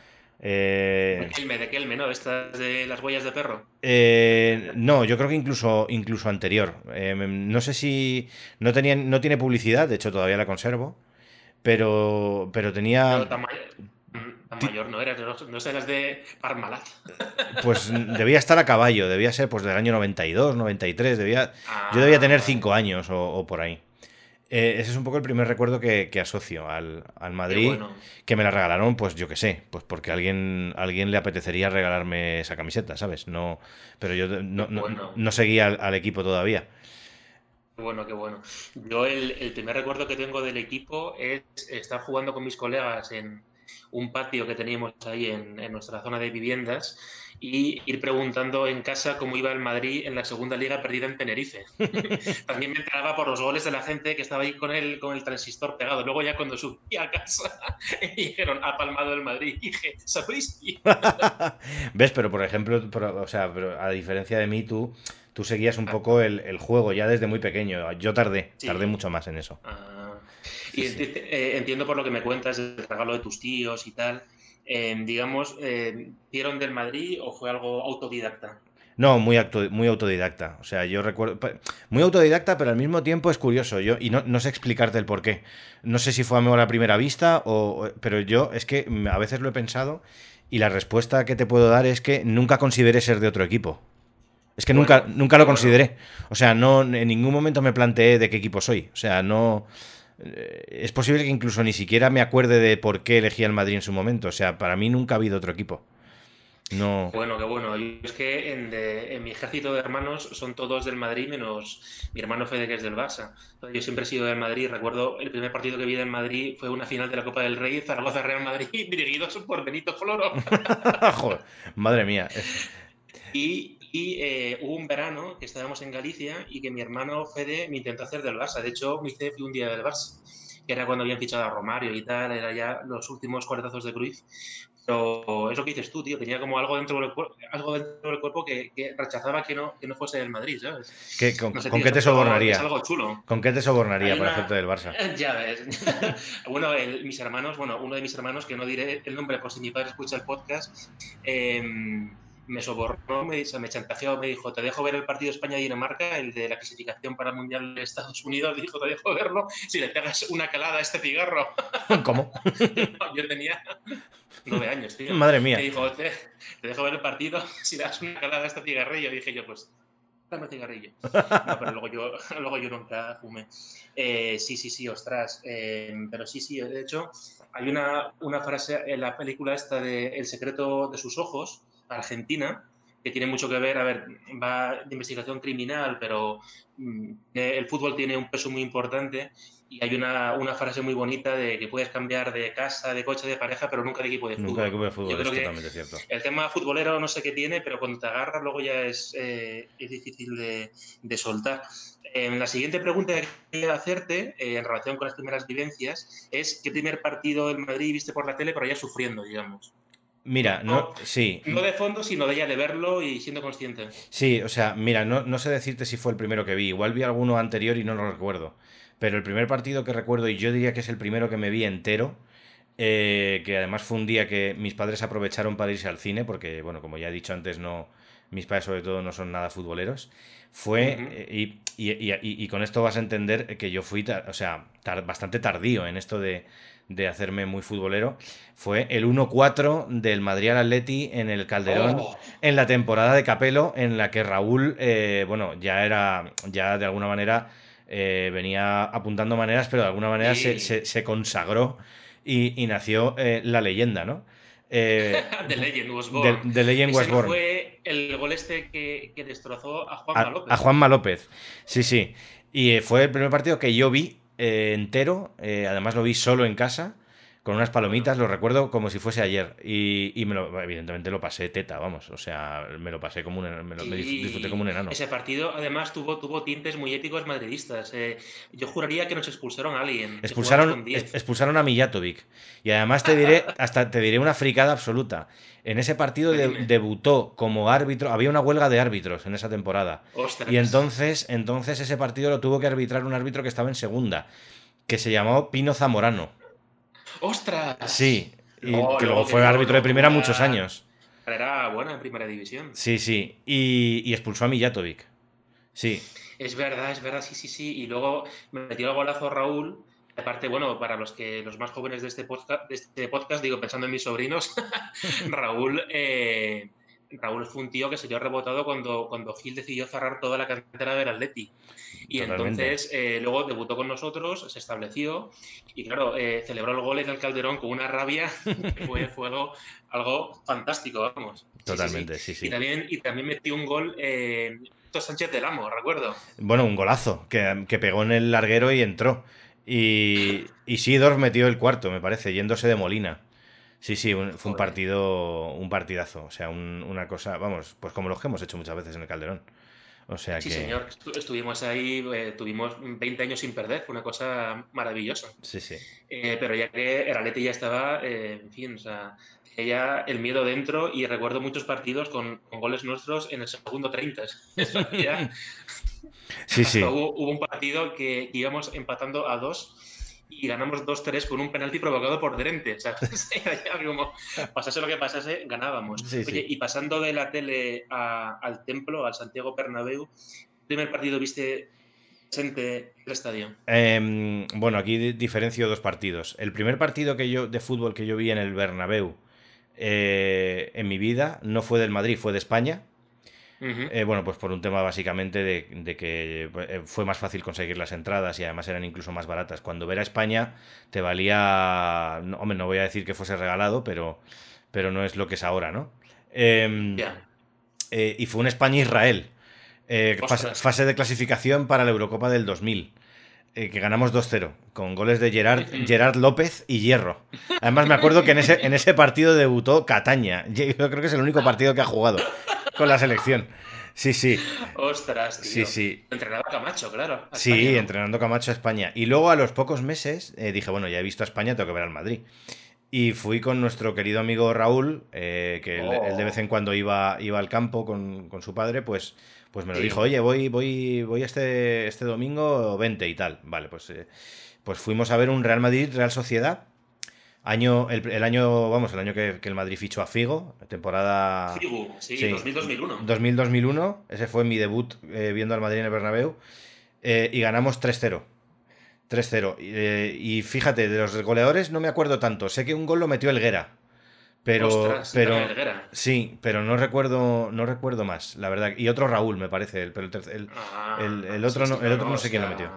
Eh, de Kelme, de Kelme, ¿no? Estas de las huellas de perro. Eh, no, yo creo que incluso, incluso anterior. Eh, no sé si. No, tenía, no tiene publicidad, de hecho todavía la conservo. Pero, pero tenía. Mm, mayor no eras, no, eras de Parmalat. Pues debía estar a caballo, debía ser pues del año 92, 93, debía, yo debía tener 5 años o, por ahí. Eh, ese es un poco el primer recuerdo que, asocio al, Madrid, que me la regalaron, pues yo qué sé, pues porque alguien, alguien le apetecería regalarme esa camiseta, ¿sabes? No, pero yo no, seguía al equipo todavía bueno, qué bueno. Yo el, primer recuerdo que tengo del equipo es estar jugando con mis colegas en un patio que teníamos ahí en, nuestra zona de viviendas y ir preguntando en casa cómo iba el Madrid en la segunda liga perdida en Tenerife. También me enteraba por los goles de la gente que estaba ahí con el, con el transistor pegado. Luego ya cuando subí a casa dijeron, ha palmado el Madrid. Y dije, ¿sabéis? ¿Ves? Pero por ejemplo, o sea, a diferencia de mí, tú tú seguías un poco el, juego ya desde muy pequeño. Yo tardé, tardé mucho más en eso. Ah. y eh, entiendo por lo que me cuentas del regalo de tus tíos y tal. Em, digamos, eh, ¿vieron del Madrid o fue algo autodidacta? No, muy, muy autodidacta. O sea, yo recuerdo. Muy autodidacta, pero al mismo tiempo es curioso. Yo, y no, sé explicarte el por qué. No sé si fue a a primera vista, o, pero yo es que a veces lo he pensado y la respuesta que te puedo dar es que nunca consideré ser de otro equipo. Es que nunca, nunca lo consideré. O sea, no en ningún momento me planteé de qué equipo soy. O sea, no. Eh, es posible que incluso ni siquiera me acuerde de por qué elegí al Madrid en su momento. O sea, para mí nunca ha habido otro equipo. No. Bueno, qué bueno. es que en, mi ejército de hermanos son todos del Madrid, menos mi hermano Fede, que es del Barça. Yo siempre he sido del Madrid. Recuerdo el primer partido que vi en Madrid fue una final de la Copa del Rey, Zaragoza Real Madrid, dirigidos por Benito Floro. Joder, madre mía. Y, eh, hubo un verano que estábamos en Galicia y que mi hermano Fede me intentó hacer del Barça. De hecho, me hice un día del Barça que era cuando habían fichado a Romario y tal, era ya los últimos cuartazos de Cruz. Pero es lo que dices tú, tío, tenía como algo dentro del, cuerpo, algo dentro del cuerpo que, rechazaba que no, que no fuese del Madrid, ¿sabes? ¿Con, qué te sobornaría? Es algo chulo. ¿Con qué te sobornaría para hacerte del Barça? Ya ves. bueno, mis hermanos, bueno, uno de mis hermanos, que no diré el nombre por si mi padre escucha el podcast, eh, me sobornó, me, me chantajeó, me dijo, te dejo ver el partido España-Dinamarca, el de la clasificación para el Mundial de Estados Unidos, dijo, te dejo verlo si le pegas una calada a este cigarro. ¿Cómo? yo tenía nueve años, tío. Madre mía. Me dijo, te, dejo ver el partido si le das una calada a este cigarrillo. Y dije yo, pues, dame cigarrillo. No, pero luego yo, luego yo nunca fumé. Eh, sí, sí, sí, ostras. Eh, pero sí, sí, de hecho, hay una, una frase en la película esta de El secreto de sus ojos, Argentina, que tiene mucho que ver, a ver, va de investigación criminal, pero mm, el fútbol tiene un peso muy importante y hay una, una, frase muy bonita de que puedes cambiar de casa, de coche, de pareja, pero nunca de equipo de fútbol. Nunca de equipo de fútbol, es totalmente cierto. El tema futbolero no sé qué tiene, pero cuando te agarras luego ya es, eh, es difícil de, de soltar. Eh, la siguiente pregunta que quería hacerte eh, en relación con las primeras vivencias es ¿qué primer partido del Madrid viste por la tele pero ya sufriendo, digamos? Mira, no, sí. No de fondo, sino de ya de verlo y siendo consciente. Sí, o sea, mira, no, no sé decirte si fue el primero que vi. Igual vi alguno anterior y no lo recuerdo. Pero el primer partido que recuerdo, y yo diría que es el primero que me vi entero, eh, que además fue un día que mis padres aprovecharon para irse al cine, porque, bueno, como ya he dicho antes, no, mis padres sobre todo no son nada futboleros, fue, eh, y, con esto vas a entender que yo fui, o sea, bastante tardío en esto de, de hacerme muy futbolero, fue el 1-4 del Madrid al Atleti en el Calderón oh. en la temporada de Capelo, en la que Raúl, eh, bueno, ya era, ya de alguna manera eh, venía apuntando maneras, pero de alguna manera se, consagró y, nació eh, la leyenda, ¿no? The Legend Was Born. The, Legend Was Born. fue el gol este que, destrozó a Juanma López. A Juanma López, sí, sí. Y fue el primer partido que yo vi eh, entero, eh, además lo vi solo en casa, con unas palomitas, lo recuerdo como si fuese ayer. Y, me lo, evidentemente lo pasé teta, vamos. O sea, me lo pasé como un me, lo, disfruté como un enano. Ese partido, además, tuvo, tuvo tintes muy épicos madridistas. Eh, yo juraría que nos expulsaron a alguien. Expulsaron, expulsaron a Mijatovic. Y además te diré, hasta te diré una fricada absoluta. En ese partido debutó como árbitro. Había una huelga de árbitros en esa temporada. Y entonces, entonces ese partido lo tuvo que arbitrar un árbitro que estaba en segunda, que se llamó Pino Zamorano. ¡Ostras! Sí, y que luego fue árbitro de primera muchos años. Era buena en primera división. Sí, sí. Y, expulsó a Mijatovic. Sí. Es verdad, es verdad, sí, sí, sí. Y luego me metió el golazo Raúl. Aparte, bueno, para los que los más jóvenes de este podcast, de este podcast digo, pensando en mis sobrinos, Raúl eh, Raúl fue un tío que se dio rebotado cuando, cuando Gil decidió cerrar toda la cantera del Atleti. Y entonces eh, luego debutó con nosotros, se estableció y claro, eh, celebró el gol en el Calderón con una rabia que fue, algo, fantástico, vamos. Totalmente, sí, sí. Y, también, y también metió un gol eh, Sánchez del Amo, recuerdo. Bueno, un golazo que, que, pegó en el larguero y entró. Y, y Sidorf metió el cuarto, me parece, yéndose de Molina. Sí, sí, fue un partido, un partidazo. O sea, una cosa, vamos, pues como los que hemos hecho muchas veces en el Calderón. O sea sí, que... señor, estuvimos ahí, eh, tuvimos 20 años sin perder, fue una cosa maravillosa. Sí, sí. Eh, pero ya que el Atleti ya estaba, eh, en fin, o sea, ya el miedo dentro y recuerdo muchos partidos con, goles nuestros en el segundo 30. sí, sí. Hubo, hubo, un partido que íbamos empatando a dos y ganamos 2-3 con un penalti provocado por Drente. O sea, como pasase lo que pasase, ganábamos. Oye, y pasando de la tele al templo, al Santiago Bernabéu, primer partido viste presente el estadio? Em, bueno, aquí diferencio dos partidos. El primer partido que yo de fútbol que yo vi en el Bernabéu eh, en mi vida no fue del Madrid, fue de España. Eh, bueno, pues por un tema básicamente de, que eh, fue más fácil conseguir las entradas y además eran incluso más baratas. Cuando ver a España te valía, no, hombre, no voy a decir que fuese regalado, pero, pero no es lo que es ahora, ¿no? Em, y fue un España-Israel. Fase, de clasificación para la Eurocopa del 2000. Eh, que ganamos 2-0, con goles de Gerard, Gerard López y Hierro. Además, me acuerdo que en ese, en ese partido debutó Cataña. Yo creo que es el único partido que ha jugado con la selección. Sí, sí. Ostras, tío. Sí, sí. Entrenaba Camacho, claro. Sí, entrenando Camacho a España. Y luego a los pocos meses eh, dije, bueno, ya he visto a España, tengo que ver al Madrid. Y fui con nuestro querido amigo Raúl, eh, que él, de vez en cuando iba, iba al campo con, con su padre, pues pues me lo dijo, oye, voy, voy, voy este, este domingo 20 y tal. Vale, pues, eh, pues fuimos a ver un Real Madrid, Real Sociedad. Año, el, año, vamos, el año que, el Madrid fichó a Figo, temporada... Figo, sí, 2000-2001. 2000-2001, ese fue mi debut eh, viendo al Madrid en el Bernabéu. Eh, y ganamos 3-0. 3-0. y fíjate, de los goleadores no me acuerdo tanto. Sé que un gol lo metió Elguera. Pero, pero sí, pero no recuerdo, no recuerdo más, la verdad. Y otro Raúl, me parece, el, pero el, ah, el, otro, no, el otro no sé quién lo metió.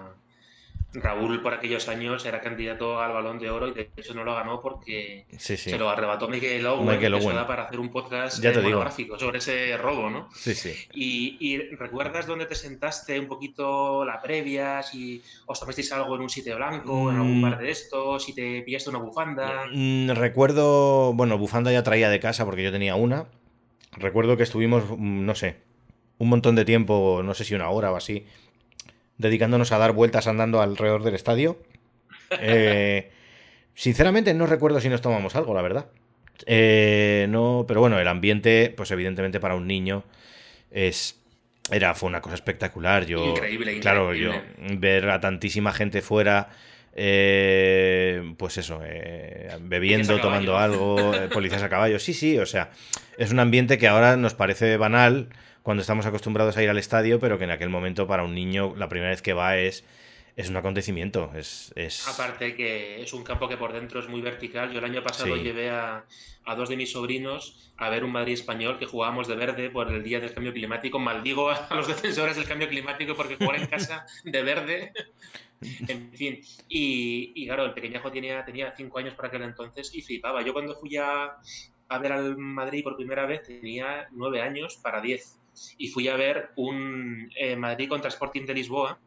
Raúl por aquellos años era candidato al Balón de Oro y de hecho no lo ganó porque se lo arrebató Miguel Owen, para hacer un podcast ya monográfico sobre ese robo, ¿no? Sí, sí. Y, recuerdas dónde te sentaste un poquito la previa, si os tomasteis algo en un sitio blanco, en algún bar de mm. estos, si te pillaste una bufanda. Mm, recuerdo, bueno, bufanda ya traía de casa porque yo tenía una. Recuerdo que estuvimos, mm, no sé, un montón de tiempo, no sé si una hora o así, dedicándonos a dar vueltas andando alrededor del estadio. Eh, sinceramente no recuerdo si nos tomamos algo, la verdad. Eh, no, pero bueno, el ambiente, pues evidentemente para un niño es era fue una cosa espectacular. Yo, increíble, claro, yo ver a tantísima gente fuera, eh, pues eso, bebiendo, tomando algo, policías a caballo. Sí, sí, o sea, es un ambiente que ahora nos parece banal cuando estamos acostumbrados a ir al estadio, pero que en aquel momento para un niño la primera vez que va es, es un acontecimiento. Es, es... Aparte que es un campo que por dentro es muy vertical. Yo el año pasado llevé a, dos de mis sobrinos a ver un Madrid español que jugábamos de verde por el día del cambio climático. Maldigo a los defensores del cambio climático porque jugar en casa de verde. en fin, y, claro, el pequeñajo tenía, tenía cinco años para aquel entonces y flipaba. Yo cuando fui a, a ver al Madrid por primera vez tenía nueve años para diez y fui a ver un eh, Madrid contra Sporting de Lisboa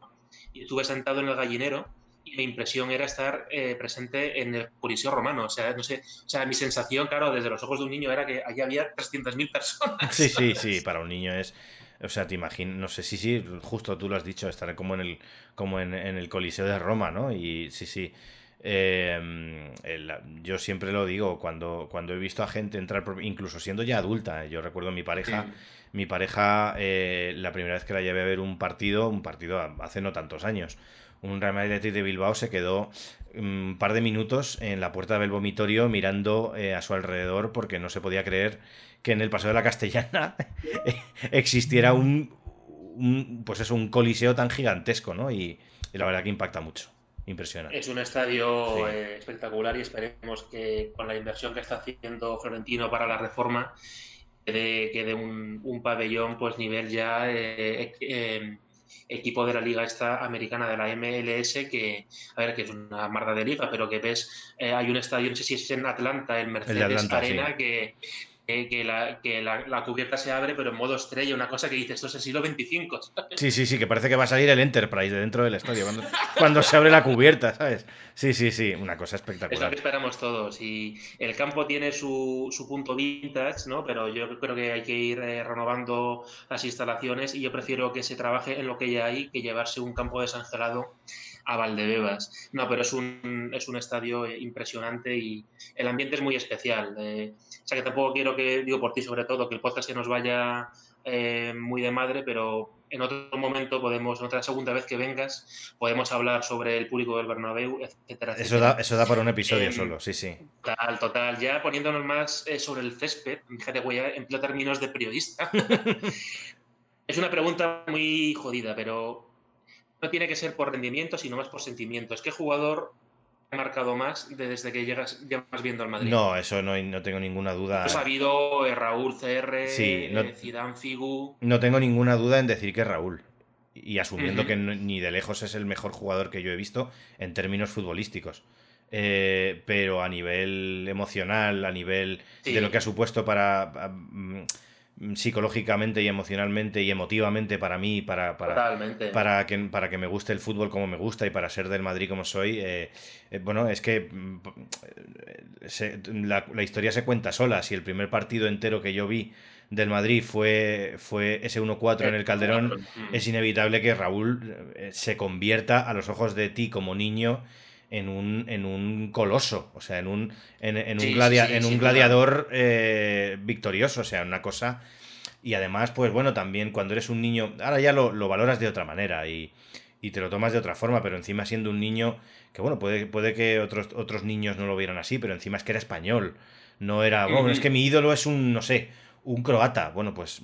y estuve sentado en el gallinero y mi impresión era estar eh, presente en el Coliseo romano. O sea, no sé, o sea, mi sensación, claro, desde los ojos de un niño era que allí había 300.000 personas. Sí, sí, sí, para un niño es... O sea, te imaginas, no sé, sí, sí, justo tú lo has dicho, estar como en el, como en, en el Coliseo de Roma, ¿no? Y sí, sí. Eh, yo siempre lo digo, cuando, cuando he visto a gente entrar, incluso siendo ya adulta, yo recuerdo mi pareja, mi pareja, eh, la primera vez que la llevé a ver un partido, un partido hace no tantos años, un Real Madrid de Bilbao se quedó un par de minutos en la puerta del vomitorio mirando eh, a su alrededor porque no se podía creer que en el Paseo de la Castellana existiera un, pues es un coliseo tan gigantesco, ¿no? y la verdad que impacta mucho. Impresionante. Es un estadio eh, espectacular y esperemos que con la inversión que está haciendo Florentino para la reforma quede, quede un, pabellón pues nivel ya eh, eh, equipo de la liga esta americana de la MLS que a ver que es una marda de liga pero que ves hay un estadio no sé si es en Atlanta en Mercedes Arena que que, la, que la, cubierta se abre, pero en modo estrella, una cosa que dice, esto es el siglo XXV. Sí, sí, sí, que parece que va a salir el Enterprise de dentro del estadio, cuando, se abre la cubierta, ¿sabes? Sí, sí, sí, una cosa espectacular. Es lo que esperamos todos. Y el campo tiene su, su punto vintage, ¿no? Pero yo creo que hay que ir eh, renovando las instalaciones y yo prefiero que se trabaje en lo que ya hay que llevarse un campo desangelado a Valdebebas. No, pero es un, es un estadio impresionante y el ambiente es muy especial. Eh, o sea que tampoco quiero que, digo por ti sobre todo, que el podcast se nos vaya eh, muy de madre, pero en otro momento podemos, en otra segunda vez que vengas, podemos hablar sobre el público del Bernabéu, etcétera, Eso da, eso da para un episodio em, solo, sí, sí. Total, total. Ya poniéndonos más eh, sobre el césped, fíjate, voy a emplear términos de periodista. es una pregunta muy jodida, pero no tiene que ser por rendimiento, sino más por sentimientos. ¿Qué jugador marcado más desde que llegas, más viendo al Madrid. No, eso no, no tengo ninguna duda. Pues ha habido eh, Raúl CR, sí, no, eh, Zidane Figu. No tengo ninguna duda en decir que Raúl. Y asumiendo que ni de lejos es el mejor jugador que yo he visto en términos futbolísticos. Eh, pero a nivel emocional, a nivel de lo que ha supuesto para, Mm, psicológicamente y emocionalmente y emotivamente para mí, para, para, para, que, para que me guste el fútbol como me gusta y para ser del Madrid como soy, eh, eh, bueno, es que mm, la, historia se cuenta sola. Si el primer partido entero que yo vi del Madrid fue, fue ese 1-4 en el Calderón, mm. es inevitable que Raúl eh, se convierta a los ojos de ti como niño en un, en un coloso, o sea, en un, en, un, en un gladiador eh, victorioso, o sea, una cosa... Y además, pues bueno, también cuando eres un niño, ahora ya lo, valoras de otra manera y, te lo tomas de otra forma, pero encima siendo un niño, que bueno, puede, puede que otros, otros niños no lo vieran así, pero encima es que era español, no era, bueno, es que mi ídolo es un, no sé, un croata, bueno, pues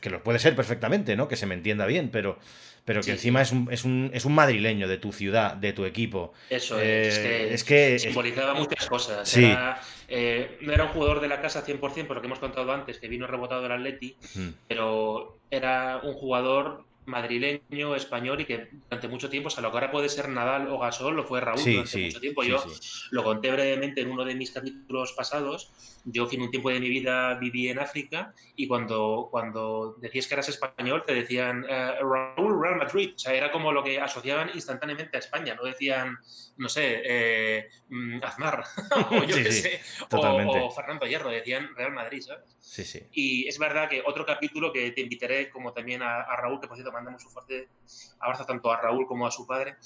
que lo puede ser perfectamente, ¿no? Que se me entienda bien, pero pero que encima Es, un, es, un, es, un, madrileño de tu ciudad, de tu equipo. Eso es, es, que, simbolizaba muchas cosas. Era, eh, no era un jugador de la casa 100%, por lo que hemos contado antes, que vino rebotado del Atleti, pero era un jugador madrileño, español y que durante mucho tiempo, o sea, lo que ahora puede ser Nadal o Gasol, lo fue Raúl durante mucho tiempo. Yo lo conté brevemente en uno de mis capítulos pasados. Yo, fin un tiempo de mi vida viví en África y cuando, cuando decías que eras español, te decían eh, Raúl Real Madrid. O sea, era como lo que asociaban instantáneamente a España. No decían, no sé, eh, mm, Aznar o yo qué sé, o, Fernando Hierro. Decían Real Madrid, ¿sabes? Sí, sí. Y es verdad que otro capítulo que te invitaré, como también a, a Raúl, que por cierto mandamos un fuerte abrazo tanto a Raúl como a su padre.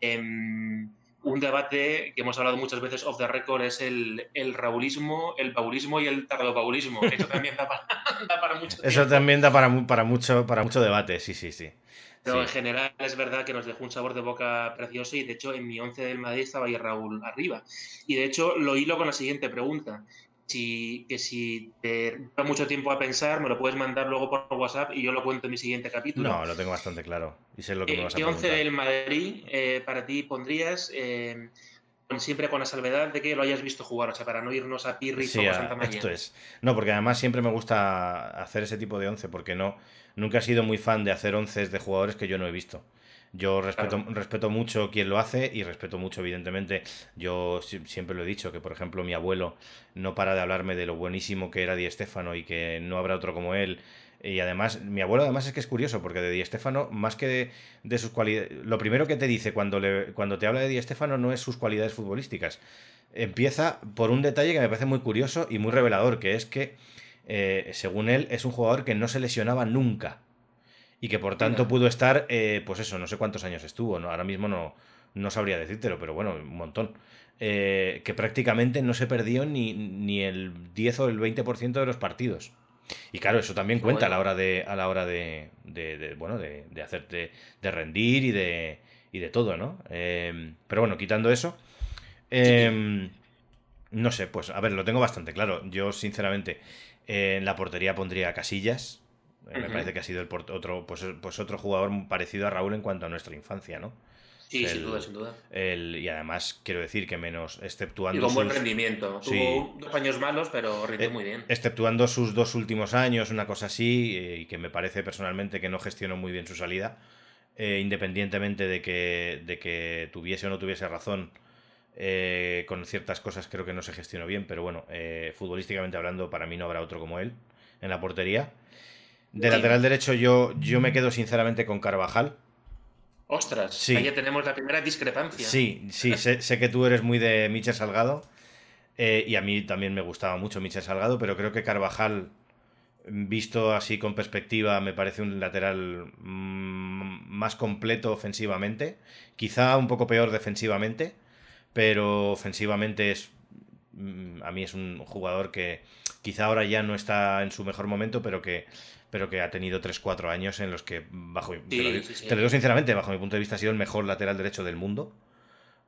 Em, un debate que hemos hablado muchas veces off the record es el, el raulismo, el paulismo y el tardopaulismo. Eso también da para, mucho Eso también da para, para, mucho, para mucho debate, sí, sí, sí. Pero en general es verdad que nos dejó un sabor de boca precioso y de hecho en mi once del Madrid estaba ahí Raúl arriba. Y de hecho lo hilo con la siguiente pregunta si, que si te da mucho tiempo a pensar, me lo puedes mandar luego por WhatsApp y yo lo cuento en mi siguiente capítulo. No, lo tengo bastante claro. Y sé lo que me eh, vas a ¿Qué 11 del Madrid eh, para ti pondrías? Eh, siempre con la salvedad de que lo hayas visto jugar, o sea, para no irnos a Pirri sí, a Santa María. Esto es. No, porque además siempre me gusta hacer ese tipo de once, porque no, nunca he sido muy fan de hacer once de jugadores que yo no he visto. Yo respeto, respeto mucho quien lo hace y respeto mucho, evidentemente, yo siempre lo he dicho, que por ejemplo mi abuelo no para de hablarme de lo buenísimo que era Di Stéfano y que no habrá otro como él. Y además, mi abuelo además es que es curioso, porque de Di Stéfano, más que de, sus cualidades, lo primero que te dice cuando, le, cuando te habla de Di Stéfano no es sus cualidades futbolísticas. Empieza por un detalle que me parece muy curioso y muy revelador, que es que, eh, según él, es un jugador que no se lesionaba nunca y que por tanto pudo estar, eh, pues eso, no sé cuántos años estuvo, ¿no? ahora mismo no, no sabría decírtelo, pero bueno, un montón. Eh, que prácticamente no se perdió ni, ni el 10 o el 20% de los partidos. Y claro, eso también cuenta a la hora de, a la hora de, de, bueno, de, de hacerte, de rendir y de, y de todo, ¿no? Em, pero bueno, quitando eso, em, no sé, pues a ver, lo tengo bastante claro. Yo, sinceramente, en la portería pondría Casillas, eh, me parece que ha sido el otro, pues, pues otro jugador parecido a Raúl en cuanto a nuestra infancia, ¿no? Sí, sin duda, sin duda. y además quiero decir que menos, exceptuando. Y con buen rendimiento. Tuvo dos años malos, pero rindió eh, muy bien. Exceptuando sus dos últimos años, una cosa así, eh, y que me parece personalmente que no gestionó muy bien su salida, independientemente de que, de que tuviese o no tuviese razón. con ciertas cosas creo que no se gestionó bien, pero bueno, futbolísticamente hablando, para mí no habrá otro como él en la portería. De lateral derecho yo, yo me quedo sinceramente con Carvajal. Ostras, sí. ahí ya tenemos la primera discrepancia. Sí, sí, sé, que tú eres muy de Michel Salgado. Eh, y a mí también me gustaba mucho Michel Salgado, pero creo que Carvajal, visto así con perspectiva, me parece un lateral mm, más completo ofensivamente, quizá un poco peor defensivamente, pero ofensivamente es mm, a mí es un jugador que quizá ahora ya no está en su mejor momento, pero que pero que ha tenido 3-4 años en los que, bajo te, lo, digo sinceramente, bajo mi punto de vista, ha sido el mejor lateral derecho del mundo.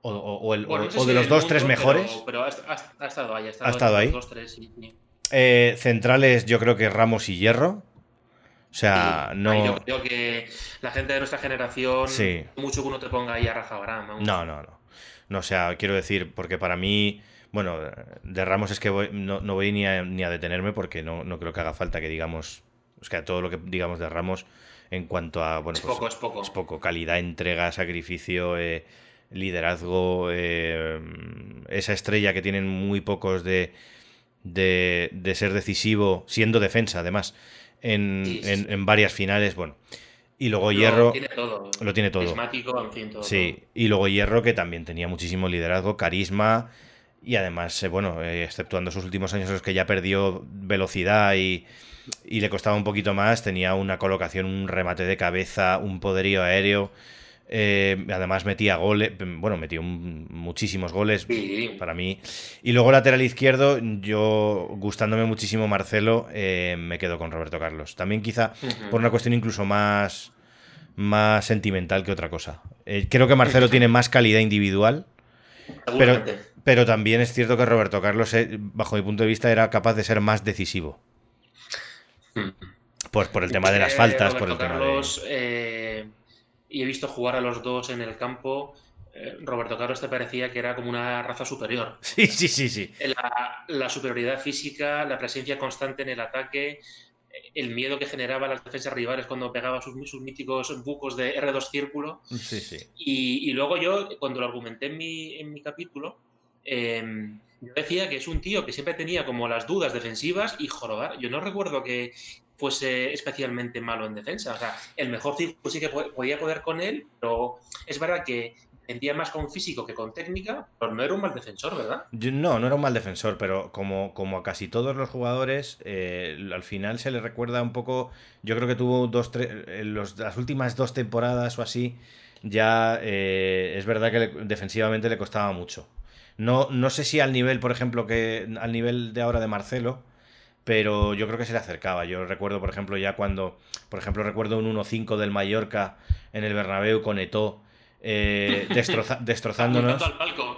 O, el, de los dos, tres mejores. Pero, ha, estado ahí. Ha estado, ahí. Eh, centrales, yo creo que Ramos y Hierro. O sea, no. Yo creo que la gente de nuestra generación, mucho que uno te ponga ahí a Rafa Barán. No, no, no. No, o sea, quiero decir, porque para mí, bueno, de Ramos es que no, voy ni a, ni a detenerme porque no, no creo que haga falta que digamos es que todo lo que digamos de Ramos en cuanto a. Bueno, es pues, poco, es poco. Es poco. Calidad, entrega, sacrificio, eh, liderazgo. Eh, esa estrella que tienen muy pocos de, de, ser decisivo, siendo defensa además, en, varias finales. Bueno. Y luego Hierro. Tiene todo. Lo tiene todo. en fin, todo. Sí. Y luego Hierro, que también tenía muchísimo liderazgo, carisma. Y además, eh, bueno, exceptuando sus últimos años en los que ya perdió velocidad y, y le costaba un poquito más. Tenía una colocación, un remate de cabeza, un poderío aéreo. Eh, además metía goles, bueno, metió muchísimos goles para mí. Y luego lateral izquierdo, yo gustándome muchísimo Marcelo, eh, me quedo con Roberto Carlos. También quizá por una cuestión incluso más, más sentimental que otra cosa. Eh, creo que Marcelo tiene más calidad individual, pero, pero también es cierto que Roberto Carlos, bajo mi punto de vista, era capaz de ser más decisivo. Pues por el tema de las faltas, por el tema de... Eh, y he visto jugar a los dos en el campo. Eh, Roberto Carlos te parecía que era como una raza superior. Sí, sí, sí, sí. La, superioridad física, la presencia constante en el ataque, el miedo que generaba las defensas rivales cuando pegaba sus, míticos bucos de R2 círculo. Sí, sí. Y, luego yo, cuando lo argumenté en mi, en mi capítulo, em, yo decía que es un tío que siempre tenía como las dudas defensivas y jorobar. Yo no recuerdo que fuese especialmente malo en defensa. O sea, el mejor tipo sí que podía poder con él, pero es verdad que tendía más con físico que con técnica, pero no era un mal defensor, ¿verdad? no, no era un mal defensor, pero como, como a casi todos los jugadores, eh, al final se le recuerda un poco. Yo creo que tuvo dos, tres. las últimas dos temporadas o así, ya eh, es verdad que defensivamente le costaba mucho. No, no sé si al nivel, por ejemplo, que al nivel de ahora de Marcelo, pero yo creo que se le acercaba. Yo recuerdo, por ejemplo, ya cuando, por ejemplo, recuerdo un 1-5 del Mallorca en el Bernabéu con Eto. Eh, destrozándonos.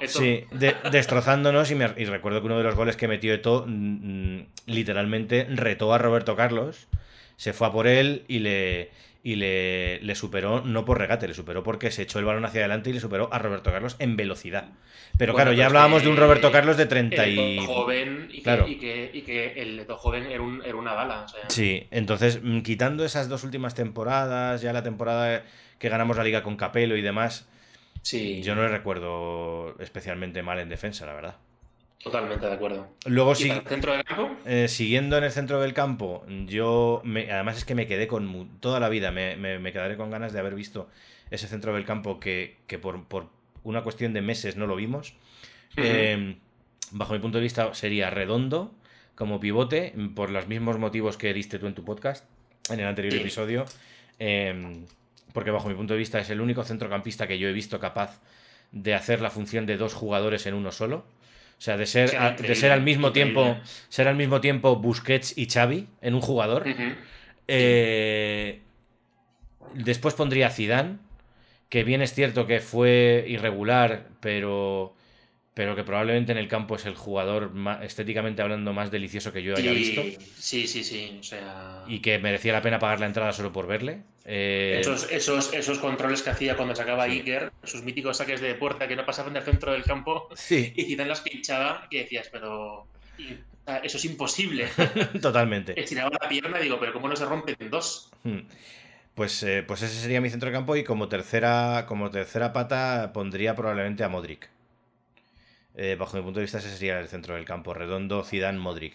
sí, destrozándonos y, me, y, recuerdo que uno de los goles que metió Eto mm, mm, literalmente retó a Roberto Carlos, se fue a por él y le, y le, le, superó no por regate, le superó porque se echó el balón hacia adelante y le superó a Roberto Carlos en velocidad. Pero claro, ya hablábamos de un Roberto Carlos de 30 y... joven y, claro. y, que, y que, el joven era, un, era una bala. Sí, entonces mm, quitando esas dos últimas temporadas, ya la temporada que ganamos la liga con Capelo y demás, sí. yo no le recuerdo especialmente mal en defensa, la verdad. Totalmente de acuerdo. Luego, ¿Y el centro del campo? Eh, siguiendo en el centro del campo, yo me, además es que me quedé con toda la vida, me, me, quedaré con ganas de haber visto ese centro del campo que, que por, por, una cuestión de meses no lo vimos. Em, bajo mi punto de vista sería redondo como pivote, por los mismos motivos que diste tú en tu podcast, en el anterior episodio, em, porque bajo mi punto de vista es el único centrocampista que yo he visto capaz de hacer la función de dos jugadores en uno solo. O sea, de ser, de ser al mismo tiempo. Ser al mismo tiempo Busquets y Xavi en un jugador. Eh, después pondría Zidane, que bien es cierto que fue irregular, pero pero que probablemente en el campo es el jugador estéticamente hablando más delicioso que yo haya visto. Sí, sí, sí. O sea... Y que merecía la pena pagar la entrada solo por verle. Eh, esos, esos, esos, controles que hacía cuando sacaba Iker, sus míticos saques de puerta que no pasaban del centro del campo sí. y Zidane las pinchaba, que decías, pero eso es imposible. Totalmente. Estiraba la pierna y digo, pero ¿cómo no se rompen en dos? Hmm. Pues, eh, pues ese sería mi centro de campo y como tercera, como tercera pata pondría probablemente a Modric. Eh, bajo mi punto de vista, ese sería el centro del campo. Redondo, Zidane, Modric.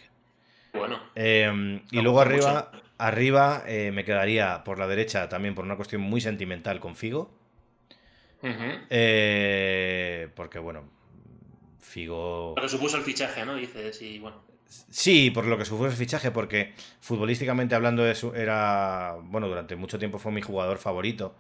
Bueno. Em, y luego arriba, arriba eh, me quedaría por la derecha también por una cuestión muy sentimental con Figo. Eh, porque, bueno, Figo. Lo que supuso el fichaje, ¿no? Dices, y bueno. Sí, por lo que supuso el fichaje, porque futbolísticamente hablando, era. Bueno, durante mucho tiempo fue mi jugador favorito.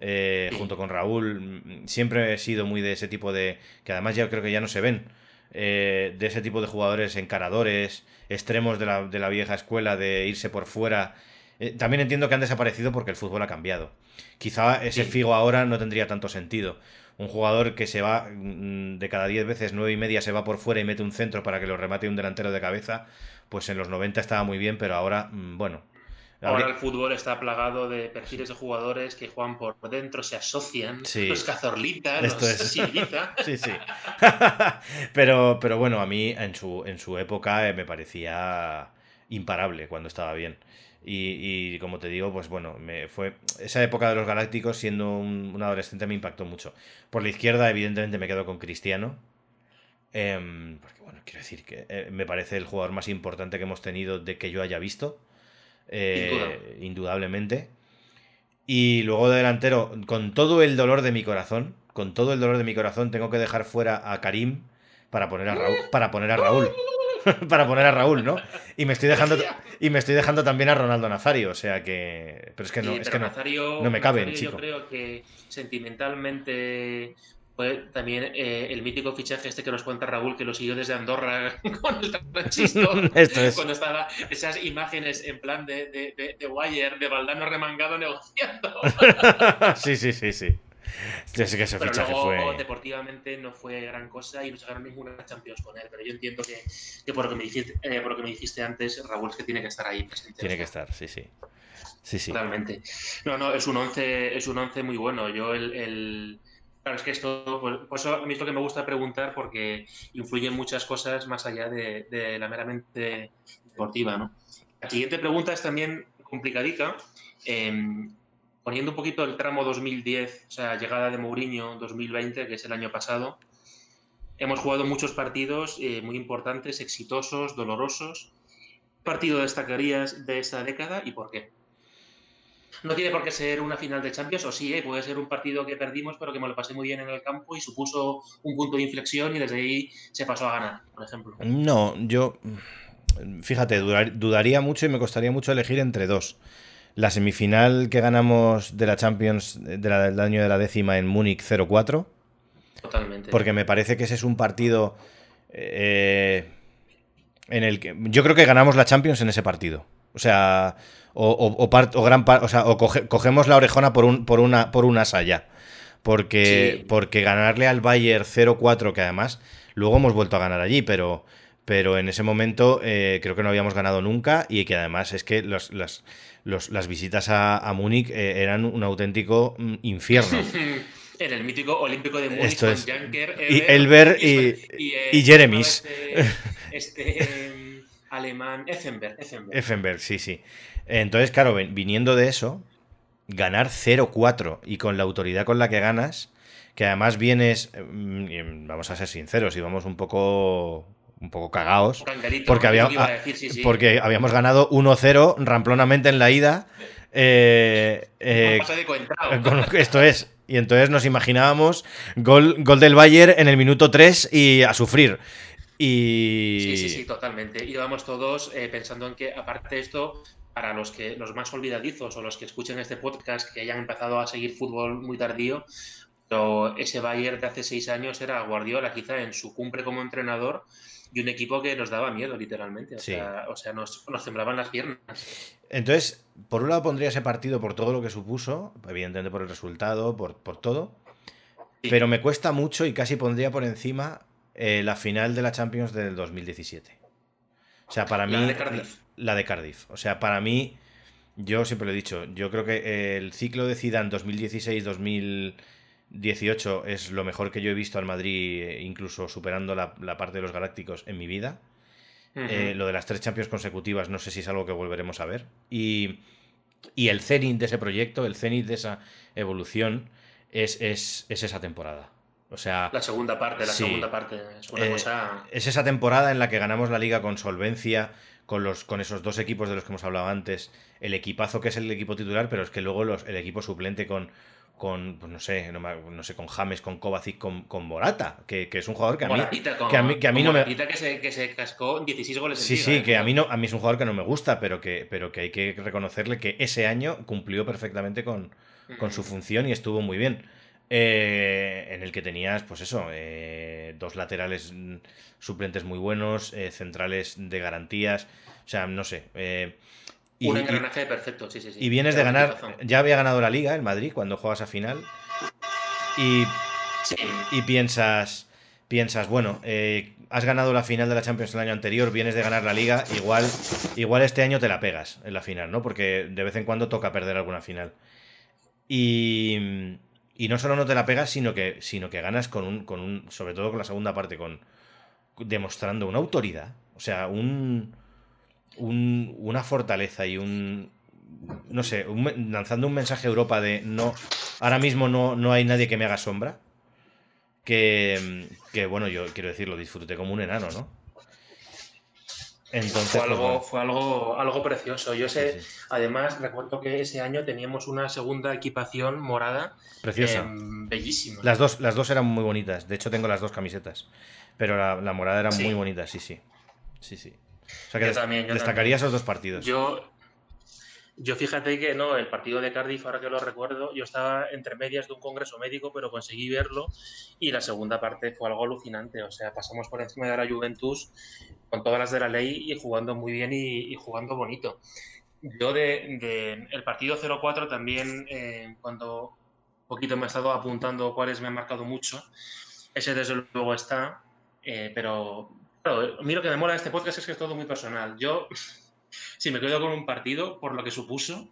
Eh, junto con Raúl. Siempre he sido muy de ese tipo de. que además ya creo que ya no se ven. Eh, de ese tipo de jugadores encaradores, extremos de la, de la vieja escuela, de irse por fuera. Eh, también entiendo que han desaparecido porque el fútbol ha cambiado. Quizá ese Figo ahora no tendría tanto sentido. Un jugador que se va mm, de cada 10 veces, 9 y media se va por fuera y mete un centro para que lo remate un delantero de cabeza, pues en los 90 estaba muy bien, pero ahora, mm, bueno, Ahora el fútbol está plagado de perfiles de jugadores que juegan por dentro, se asocian, los cazorlitas, los es... sí, sí. pero, pero bueno, a mí en su, en su época eh, me parecía imparable cuando estaba bien. Y, como te digo, pues bueno, me fue esa época de los Galácticos, siendo un, adolescente, me impactó mucho. Por la izquierda, evidentemente, me quedo con Cristiano. Em, porque bueno, quiero decir que eh, me parece el jugador más importante que hemos tenido de que yo haya visto. Eh, indudablemente. Y luego de delantero, con todo el dolor de mi corazón, con todo el dolor de mi corazón, tengo que dejar fuera a Karim para poner a Raúl. Para poner a Raúl. para poner a Raúl, ¿no? Y me estoy dejando y me estoy dejando también a Ronaldo Nazario, o sea que pero es que no, es que no, no me cabe, chico. Yo creo que sentimentalmente también eh, el mítico fichaje este que nos cuenta Raúl, que lo siguió desde Andorra con el Francisco, cuando estaba esas imágenes en plan de, de, de, Wire, de Valdano remangado negociando. sí, sí, sí, sí. que ese pero luego, fue... deportivamente no fue gran cosa y no sacaron ninguna Champions con él, pero yo entiendo que, que por, lo que me dijiste, eh, por lo que me dijiste antes, Raúl, es que tiene que estar ahí presente. Tiene que estar, sí, sí. Sí, sí. Totalmente. No, no, es un once, es un once muy bueno. Yo el Claro, es que esto, pues, pues, a mí es lo que me gusta preguntar porque influye en muchas cosas más allá de, la meramente deportiva, ¿no? La siguiente pregunta es también complicadica. Em, poniendo un poquito el tramo 2010, o sea, llegada de Mourinho 2020, que es el año pasado, hemos jugado muchos partidos eh, muy importantes, exitosos, dolorosos. ¿Qué partido destacarías de esa década y por qué? No tiene por qué ser una final de Champions, o sí, ¿eh? puede ser un partido que perdimos, pero que me lo pasé muy bien en el campo y supuso un punto de inflexión y desde ahí se pasó a ganar, por ejemplo. No, yo, fíjate, dudaría mucho y me costaría mucho elegir entre dos. La semifinal que ganamos de la Champions del año de la décima en Múnich 0-4. Totalmente. Porque me parece que ese es un partido eh, en el que yo creo que ganamos la Champions en ese partido. O sea, o, o, gran o, sea, o cogemos la orejona por, un, por, una, por una saya. Porque, porque ganarle al Bayern 0-4, que además luego hemos vuelto a ganar allí, pero, pero en ese momento eh, creo que no habíamos ganado nunca y que además es que las, las visitas a, Múnich eh, eran un auténtico mm, infierno. En el mítico olímpico de Múnich Esto es. y Elber y, y, Jeremis. Este, este alemán, Effenberg, Effenberg. sí, sí. Entonces, claro, viniendo de eso, ganar 0-4 y con la autoridad con la que ganas, que además vienes, mm, vamos a ser sinceros, y vamos un poco un poco cagados porque, había, porque habíamos ganado 1-0 ramplonamente en la ida. Eh, eh, esto es. Y entonces nos imaginábamos gol, gol del Bayern en el minuto 3 y a sufrir. Y... Sí, sí, sí, totalmente. Y vamos todos eh, pensando en que, aparte de esto, para los que los más olvidadizos o los que escuchen este podcast que hayan empezado a seguir fútbol muy tardío, pero ese Bayern de hace seis años era Guardiola, quizá en su cumbre como entrenador, y un equipo que nos daba miedo, literalmente. O sea, o sea nos, nos temblaban las piernas. Entonces, por un lado pondría ese partido por todo lo que supuso, evidentemente por el resultado, por, por todo. Pero me cuesta mucho y casi pondría por encima eh, la final de la Champions del 2017. O sea, para mí. La de Cardiff. La, de Cardiff. O sea, para mí, yo siempre lo he dicho, yo creo que el ciclo de Zidane 2016-2018 es lo mejor que yo he visto al Madrid, eh, incluso superando la, parte de los Galácticos en mi vida. Eh, lo de las tres Champions consecutivas, no sé si es algo que volveremos a ver. Y, el cenit de ese proyecto, el cenit de esa evolución, es, es esa temporada. O sea, la segunda parte, la segunda parte es una eh, cosa. Es esa temporada en la que ganamos la liga con solvencia, con, los, con esos dos equipos de los que hemos hablado antes. El equipazo que es el equipo titular, pero es que luego los, el equipo suplente con con, pues no sé, no, sé, con James, con Kovacic, con, con Morata, que, es un jugador que a mí, que a mí, que a mí no me... Que se, que se cascó 16 goles Sí, sí, ¿eh? que a mí, no, a mí es un jugador que no me gusta, pero que, pero que hay que reconocerle que ese año cumplió perfectamente con, con su función y estuvo muy bien. Eh, en el que tenías, pues eso, eh, dos laterales mm, suplentes muy buenos, centrales de garantías, o sea, no sé. Un engranaje perfecto, sí, sí, sí. Y vienes de ganar, ya había ganado la liga el Madrid cuando juegas a final. Y, y piensas, piensas, bueno, eh, has ganado la final de la Champions el año anterior, vienes de ganar la liga, igual, igual este año te la pegas en la final, ¿no? Porque de vez en cuando toca perder alguna final. Y, y no solo no te la pegas, sino que, sino que ganas con un, con un, sobre todo con la segunda parte, con demostrando una autoridad. O sea, un, una fortaleza y un, no sé, lanzando un mensaje a Europa de no, ahora mismo no, no hay nadie que me haga sombra. Que, que, bueno, yo quiero decirlo, disfruté como un enano, ¿no? Entonces, fue algo, pues, fue algo, algo precioso. Yo sé, además, recuerdo que ese año teníamos una segunda equipación morada. Preciosa. Em, bellísima. Las dos, las dos eran muy bonitas. De hecho, tengo las dos camisetas. Pero la, morada era muy bonita, sí, sí. Sí, sí. O sea que también, destacaría esos dos partidos. Yo, yo fíjate que no, el partido de Cardiff, ahora que lo recuerdo, yo estaba entre medias de un congreso médico, pero conseguí verlo y la segunda parte fue algo alucinante. O sea, pasamos por encima de la Juventus con todas las de la ley y jugando muy bien y, jugando bonito. Yo de, el partido 0-4 también, eh, cuando un poquito me he estado apuntando cuáles me han marcado mucho, ese desde luego está, eh, pero a mí lo que me mola de este podcast es que es todo muy personal. Yo, si me quedo con un partido, por lo que supuso,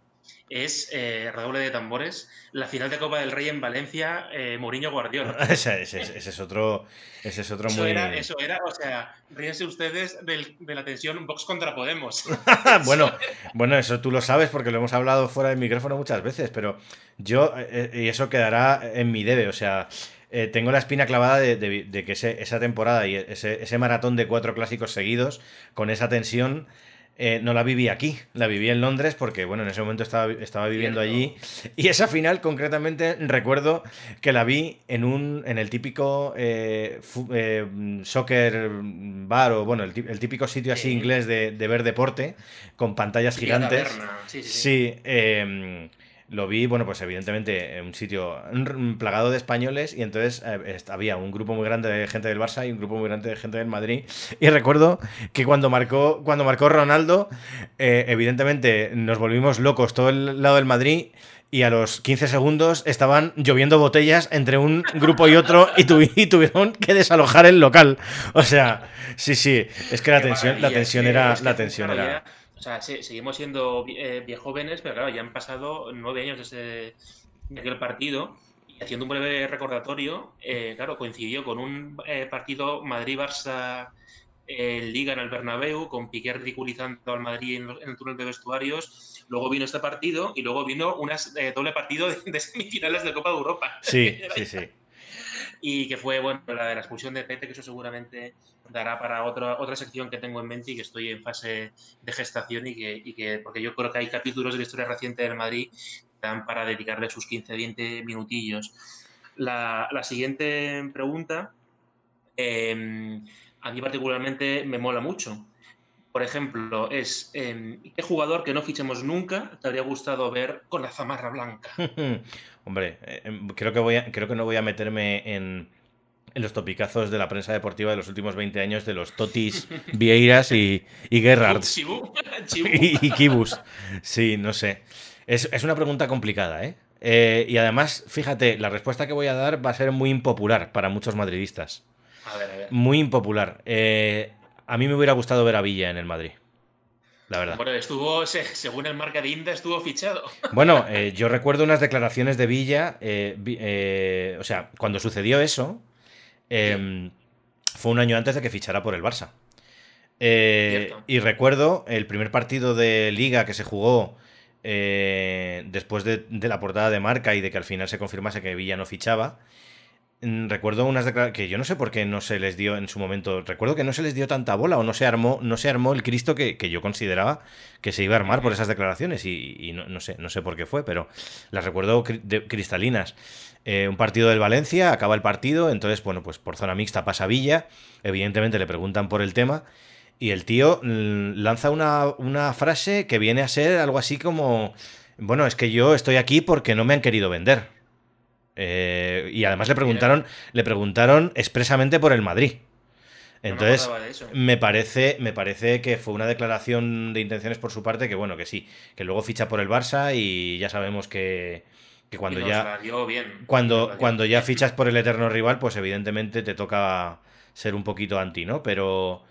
es eh, redoble de tambores, la final de Copa del Rey en Valencia, eh, Mourinho Guardiola. ese, es otro, ese es otro eso muy. Era, eso era, o sea, ríense ustedes de la tensión Vox contra Podemos. bueno, bueno, eso tú lo sabes porque lo hemos hablado fuera del micrófono muchas veces, pero yo, eh, y eso quedará en mi debe, o sea. Eh, tengo la espina clavada de, que esa temporada y ese, maratón de cuatro clásicos seguidos, con esa tensión, eh, no la viví aquí, la viví en Londres porque, bueno, en ese momento estaba, estaba viviendo allí. Y esa final, concretamente, recuerdo que la vi en, un, en el típico eh, soccer bar o, bueno, el, típico sitio así inglés de, ver deporte, con pantallas gigantes. Sí, sí, sí. Em, lo vi, bueno, pues evidentemente en un sitio plagado de españoles y entonces eh, había un grupo muy grande de gente del Barça y un grupo muy grande de gente del Madrid. Y recuerdo que cuando marcó, cuando marcó Ronaldo, eh, evidentemente nos volvimos locos todo el lado del Madrid y a los 15 segundos estaban lloviendo botellas entre un grupo y otro y, tuvieron que desalojar el local. O sea, sí, sí, es que la tensión, la tensión era... La tensión era o sea, seguimos siendo eh, jóvenes, pero claro, ya han pasado nueve años desde aquel partido. Y haciendo un breve recordatorio, eh, claro, coincidió con un eh, partido Madrid-Barça Liga en el Bernabéu, con Piqué ridiculizando al Madrid en, el túnel de vestuarios. Luego vino este partido y luego vino un doble partido de, de, semifinales de Copa de Europa. Sí, sí, sí y que fue bueno la de la expulsión de Pete, que eso seguramente dará para otra, otra sección que tengo en mente y que estoy en fase de gestación y que, porque yo creo que hay capítulos de la historia reciente del Madrid que dan para dedicarle sus 15-20 minutillos. La, siguiente pregunta, eh, a mí particularmente me mola mucho por ejemplo, es em, ¿qué jugador que no fichemos nunca te habría gustado ver con la zamarra blanca? Hombre, em, creo, que voy creo que no voy a meterme en, los topicazos de la prensa deportiva de los últimos 20 años de los Totis, Vieiras y, y Gerrards. y, y, Kibus. Sí, no sé. Es, una pregunta complicada, ¿eh? ¿eh? Y además, fíjate, la respuesta que voy a dar va a ser muy impopular para muchos madridistas. A ver, a ver. Muy impopular. Eh, a mí me hubiera gustado ver a Villa en el Madrid. La verdad. Bueno, estuvo, según el marca de Inda, estuvo fichado. Bueno, eh, yo recuerdo unas declaraciones de Villa. Eh, eh, o sea, cuando sucedió eso, em, fue un año antes de que fichara por el Barça. y recuerdo el primer partido de Liga que se jugó después de, de, la portada de marca y de que al final se confirmase que Villa no fichaba. Mm, recuerdo unas declaraciones que yo no sé por qué no se les dio en su momento. Recuerdo que no se les dio tanta bola o no se armó, no se armó el Cristo que, yo consideraba que se iba a armar por esas declaraciones. Y, no, sé, no sé por qué fue, pero las recuerdo cristalinas. Eh, un partido del Valencia, acaba el partido, entonces, bueno, pues por zona mixta pasa Villa. Evidentemente le preguntan por el tema. Y el tío mm, lanza una, una frase que viene a ser algo así como. Bueno, es que yo estoy aquí porque no me han querido vender. Eh, y además le preguntaron, le preguntaron expresamente por el Madrid. Entonces, me, parece, me parece que fue una declaración de intenciones por su parte que, bueno, que sí, que luego ficha por el Barça y ya sabemos que, cuando ya. Cuando, cuando ya fichas por el eterno rival, pues evidentemente te toca ser un poquito anti, ¿no? Pero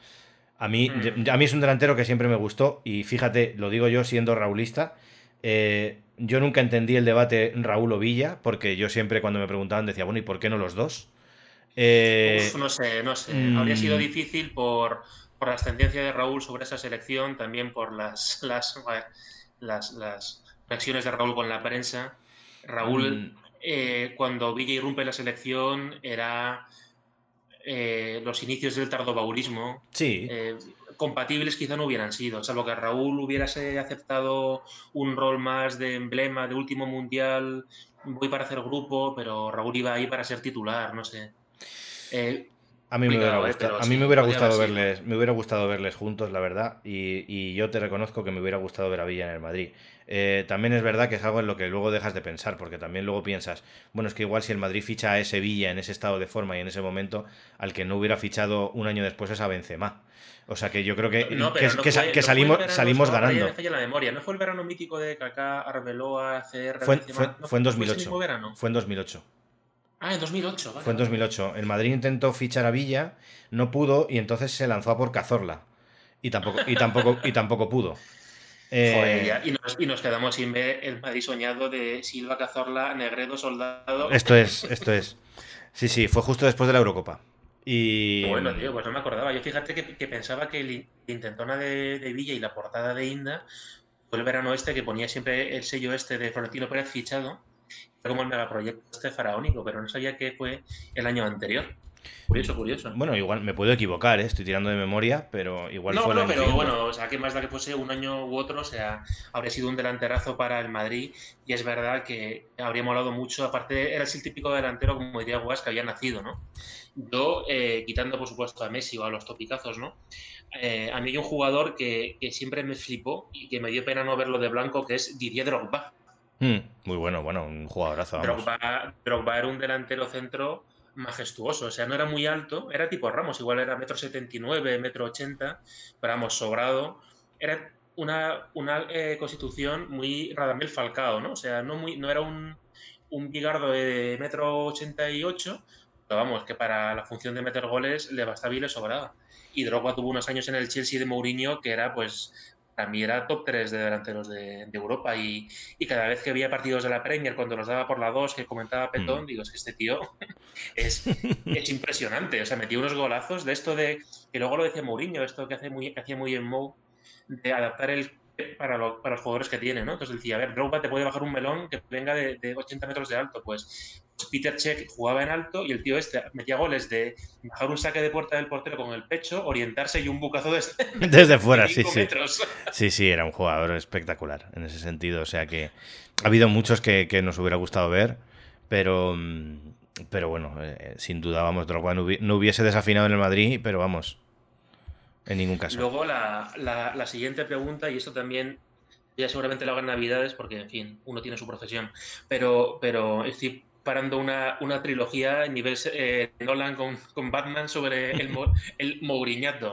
a mí, mm. a mí es un delantero que siempre me gustó y fíjate, lo digo yo siendo raulista. Eh, yo nunca entendí el debate Raúl o Villa, porque yo siempre cuando me preguntaban decía, bueno, ¿y por qué no los dos? Eh, no sé, no sé. Habría sido mm. difícil por, por la ascendencia de Raúl sobre esa selección, también por las, las, las, las reacciones de Raúl con la prensa. Raúl, mm. eh, cuando Villa irrumpe la selección, era eh, los inicios del tardobaurismo. Sí compatibles quizá no hubieran sido, salvo que Raúl hubiese aceptado un rol más de emblema de último mundial, voy para hacer grupo, pero Raúl iba ahí para ser titular, no sé. Eh, a mí, me hubiera, eh, gustado, a mí me hubiera gustado verles, me hubiera gustado verles juntos, la verdad, y, yo te reconozco que me hubiera gustado ver a Villa en el Madrid. Eh, también es verdad que es algo en lo que luego dejas de pensar, porque también luego piensas, bueno, es que igual si el Madrid ficha a ese Villa en ese estado de forma y en ese momento, al que no hubiera fichado un año después es a Benzema. O sea que yo creo que, que, salimos, salimos ganando. la memoria. ¿No fue el verano mítico de Kaká, Arbeloa, CR? Fue, fue, en 2008. Fue en 2008. Ah, en 2008. fue en 2008. El Madrid intentó fichar a Villa, no pudo y entonces se lanzó a por Cazorla. Y tampoco, y tampoco, y tampoco pudo. Eh, y, nos, quedamos sin ver el Madrid soñado de Silva, Cazorla, Negredo, Soldado. Esto es, esto es. Sí, sí, fue justo después de la Eurocopa. Y... Bueno, tío, pues no me acordaba. Yo fíjate que, pensaba que el intentona de, Villa y la portada de Inda fue el verano este que ponía siempre el sello este de Florentino Pérez fichado. Fue como el megaproyecto este faraónico, pero no sabía que fue el año anterior. Curioso, curioso. Bueno, igual me puedo equivocar, ¿eh? estoy tirando de memoria, pero igual no, fue. No, pero bueno, o sea, que más da que fuese un año u otro, o sea, habría sido un delanterazo para el Madrid y es verdad que habría molado mucho. Aparte, era el típico delantero, como diría Guas, que había nacido, ¿no? Yo, eh, quitando por supuesto a Messi o a los topicazos, ¿no? Eh, a mí hay un jugador que, siempre me flipó y que me dio pena no verlo de blanco, que es Didier Drogba. Hmm, muy bueno, bueno, un jugadorazo. Drogba, Drogba, era un delantero centro majestuoso, o sea, no era muy alto, era tipo Ramos, igual era metro setenta y nueve, metro ochenta, pero vamos, sobrado. Era una, una eh, constitución muy Radamel Falcao, ¿no? O sea, no, muy, no era un, un bigardo de metro ochenta y ocho, pero vamos, que para la función de meter goles le bastaba y le sobraba. Y Drogba tuvo unos años en el Chelsea de Mourinho que era pues también era top 3 de delanteros de, Europa y, cada vez que veía partidos de la Premier, cuando los daba por la 2, que comentaba Petón, mm. digo, es que este tío es, es, impresionante. O sea, metía unos golazos de esto de, que luego lo decía Mourinho, esto que, hace muy, que hacía muy en Mou, de adaptar el para, para, los jugadores que tiene, ¿no? Entonces decía, a ver, Drogba te puede bajar un melón que venga de, de 80 metros de alto. Pues, Peter Check jugaba en alto y el tío este metía goles de bajar un saque de puerta del portero con el pecho, orientarse y un bucazo desde, desde fuera, sí, sí. Sí, sí, era un jugador espectacular en ese sentido. O sea que ha habido muchos que, que nos hubiera gustado ver, pero... Mm, pero bueno, eh, sin duda, vamos, Drogba no hubiese desafinado en el Madrid, pero vamos, en ningún caso. Luego la, la, siguiente pregunta, y esto también ya seguramente lo hagan Navidades, porque en fin, uno tiene su profesión, pero, pero estoy parando una, una trilogía en nivel eh, Nolan con, con, Batman sobre el, el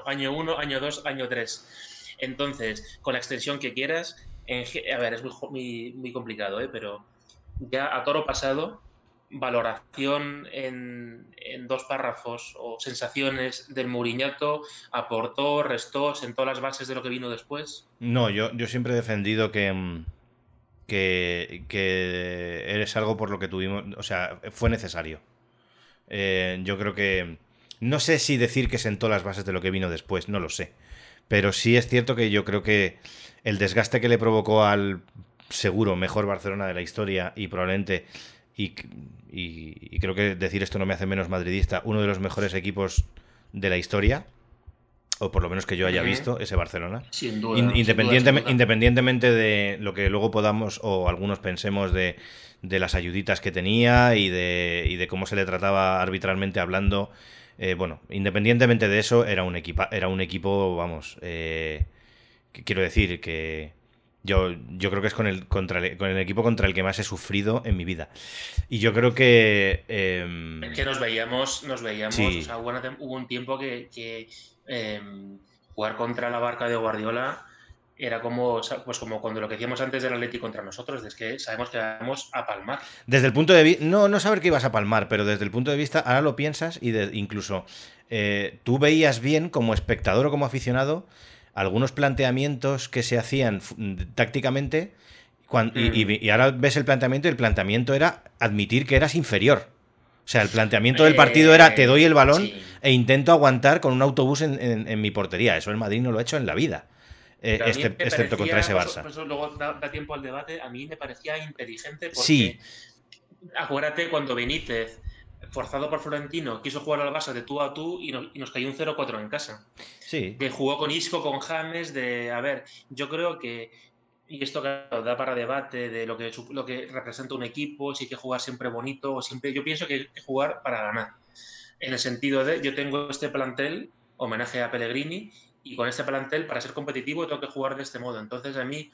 año 1, año 2, año 3. Entonces, con la extensión que quieras, a ver, es muy, muy, complicado, ¿eh? pero ya a toro pasado, valoración en, dos párrafos o sensaciones del Mourinhato, aportó, restó, sentó las bases de lo que vino después? No, yo, yo siempre he defendido que, mm, que, que eres algo por lo que tuvimos, o sea, fue necesario. Eh, yo creo que... No sé si decir que sentó las bases de lo que vino después, no lo sé. Pero sí es cierto que yo creo que el desgaste que le provocó al seguro mejor Barcelona de la historia y probablemente y, y, creo que decir esto no me hace menos madridista, uno de los mejores equipos de la historia, o por lo menos que yo haya visto, ese Barcelona. Sin duda, Independientemente de lo que luego podamos o algunos pensemos de, de las ayuditas que tenía y de, y de cómo se le trataba arbitralmente hablando. Eh, bueno, independientemente de eso, era un, equipa, era un equipo, vamos, eh, quiero decir que yo, yo creo que es con el, contra el, con el equipo contra el que más he sufrido en mi vida. Y yo creo que... Em, que nos veíamos, nos veíamos, o sea, hubo, un tiempo que, em, jugar contra la barca de Guardiola era como, pues como cuando lo que decíamos antes del Atleti contra nosotros, es que sabemos que vamos a palmar. Desde el punto de vista, no, no saber que ibas a palmar, pero desde el punto de vista, ahora lo piensas y incluso eh, tú veías bien como espectador o como aficionado algunos planteamientos que se hacían tácticamente mm. y, ahora ves el planteamiento y el planteamiento era admitir que eras inferior. O sea, el planteamiento del partido era te doy el balón e intento aguantar con un autobús en, mi portería. Eso el Madrid no lo ha hecho en la vida. Eh, este, excepto contra ese Barça. eso, luego da, tiempo al debate. A mí me parecía inteligente porque sí. acuérdate cuando Benítez, forzado por Florentino, quiso jugar al Barça de tú a tú y nos, cayó un 0-4 en casa. Sí. Que jugó con Isco, con James, de... A ver, yo creo que... Y esto da para debate de lo que, lo que representa un equipo, si hay que jugar siempre bonito o siempre... Yo pienso que hay que jugar para ganar. En el sentido de, yo tengo este plantel, homenaje a Pellegrini, y con este plantel, para ser competitivo, tengo que jugar de este modo. Entonces, a mí,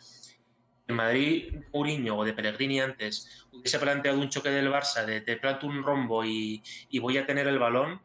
Madrid, Mourinho o de Pellegrini antes hubiese planteado un choque del Barça de te planto un rombo y, voy a tener el balón,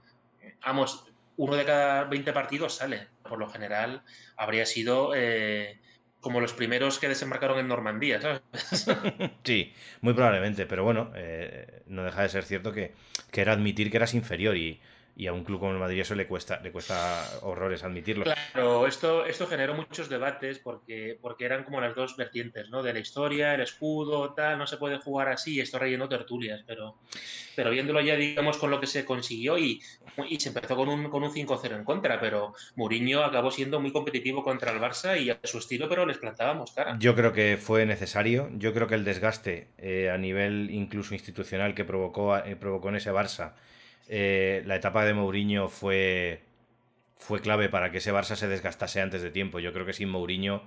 vamos, uno de cada 20 partidos sale. Por lo general, habría sido eh, como los primeros que desembarcaron en Normandía, ¿sabes? sí, muy probablemente, pero bueno, eh, no deja de ser cierto que, que era admitir que eras inferior y y a un club como el Madrid eso le cuesta, le cuesta horrores admitirlo. Claro, esto, esto generó muchos debates porque, porque eran como las dos vertientes, ¿no? De la historia, el escudo, tal, no se puede jugar así, esto rellenó tertulias, pero, pero viéndolo ya, digamos, con lo que se consiguió y, y se empezó con un, con un 5-0 en contra, pero Mourinho acabó siendo muy competitivo contra el Barça y a su estilo, pero les plantábamos cara. Yo creo que fue necesario, yo creo que el desgaste eh, a nivel incluso institucional que provocó, eh, provocó en ese Barça eh, la etapa de Mourinho fue, fue clave para que ese Barça se desgastase antes de tiempo. Yo creo que sin Mourinho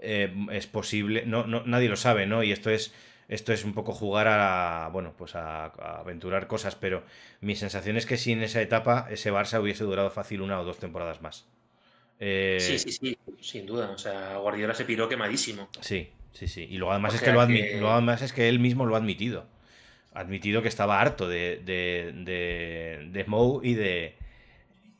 eh, es posible, no, no, nadie lo sabe, ¿no? Y esto es, esto es un poco jugar a, bueno, pues a, aventurar cosas, pero mi sensación es que sin esa etapa ese Barça hubiese durado fácil una o dos temporadas más. Eh, sí, sí, sí, sin duda. O sea, Guardiola se piró quemadísimo. Sí, sí, sí. Y lo además es que, lo, lo además es que él mismo lo ha admitido admitido que estaba harto de, de, de, de y, de,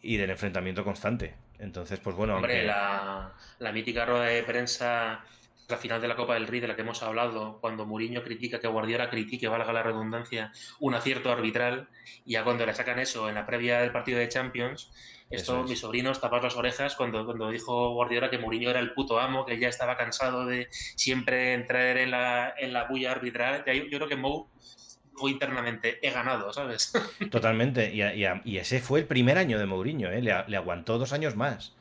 y del enfrentamiento constante. Entonces, pues bueno. Hombre, la, la, mítica rueda de prensa, la final de la Copa del Rey de la que hemos hablado, cuando Mourinho critica que Guardiola critique, valga la redundancia, un acierto arbitral, y ya cuando le sacan eso en la previa del partido de Champions, esto, mis sobrinos taparon las orejas cuando, cuando dijo Guardiola que Mourinho era el puto amo, que ya estaba cansado de siempre entrar en la, en la bulla arbitral. Yo, yo creo que Mou internamente, he ganado, ¿sabes? Totalmente, y, ese fue el primer año de Mourinho, ¿eh? le, aguantó dos años más.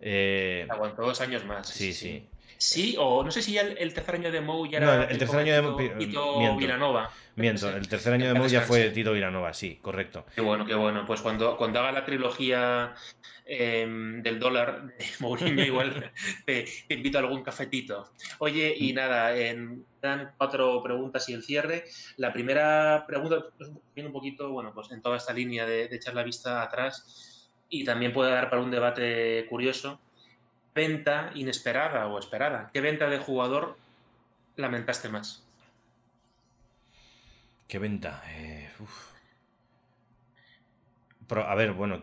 Eh... aguantó dos años más. Sí, sí. sí. O no sé si ya el, tercer año de Mou ya era. el, tercer año de Tito, Tito Vilanova. Miento, el tercer año de Mou ya fue Tito Vilanova, sí, correcto. Qué bueno, qué bueno. Pues cuando, cuando haga la trilogía Em, del dólar de Mourinho, igual te, invito a algún cafetito. Oye, y mm. nada, en, dan cuatro preguntas y el cierre. La primera pregunta pues, viene un poquito, bueno, pues en toda esta línea de, echar la vista atrás y también puede dar para un debate curioso. Venta inesperada o esperada. ¿Qué venta de jugador lamentaste más? ¿Qué venta? Eh, a ver, bueno,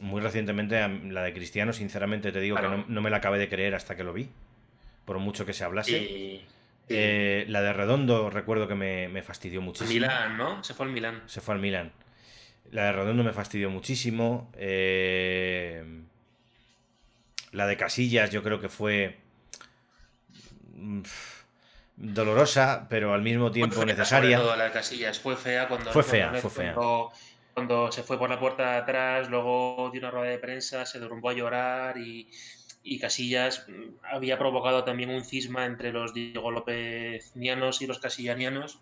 muy recientemente la de Cristiano, sinceramente te digo que no, me la acabé de creer hasta que lo vi, por mucho que se hablase. Eh, la de Redondo recuerdo que me, fastidió muchísimo. Milán, ¿no? Se fue al Milán. Se fue al Milán. La de Redondo me fastidió muchísimo. Eh, la de Casillas yo creo que fue mm, dolorosa, pero al mismo tiempo necesaria. la de Casillas. Fue fea cuando... Fue fea, fue fea. cuando se fue por la puerta de atrás, luego dio una rueda de prensa, se derrumbó a llorar y, Casillas mm, había provocado también un cisma entre los Diego López y los casillanianos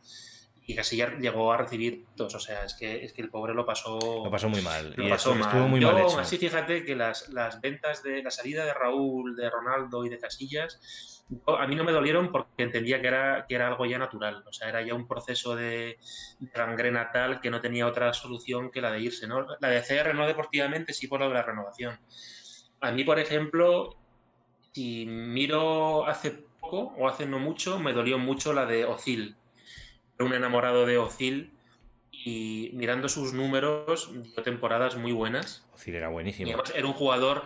y Casillas llegó a recibir dos. O sea, es que, es que el pobre lo pasó. Lo pasó muy mal. Lo y pasó estuvo mal. muy Yo, mal hecho. así, fíjate que las, las ventas de la salida de Raúl, de Ronaldo y de Casillas, a mí no me dolieron porque entendía que era, que era algo ya natural. O sea, era ya un proceso de, de gangrena tal que no tenía otra solución que la de irse. ¿no? La de CR no deportivamente, sí por lo de la renovación. A mí, por ejemplo, si miro hace poco o hace no mucho, me dolió mucho la de Ozil. Era un enamorado de Ozil y mirando sus números, dio temporadas muy buenas. Ozil era Y buenísimo. además era un jugador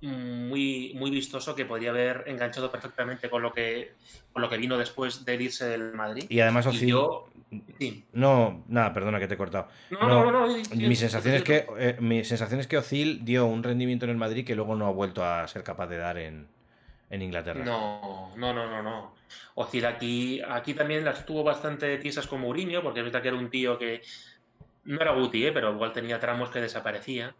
muy, muy vistoso que podría haber enganchado perfectamente con lo que, con lo que vino después de irse del Madrid. Y además Y Ozil... yo- sí. No, nada, perdona que te he cortado. No, No, no, sensación es que eh, mi sensación es que Ozil dio un rendimiento en el Madrid que luego no ha vuelto a ser capaz de dar en, en Inglaterra. No, no, no, no, no. Ozil aquí, aquí también las tuvo bastante tiesas con Mourinho, porque es verdad que era un tío que no era Guti, ¿eh? pero igual tenía tramos que desaparecía.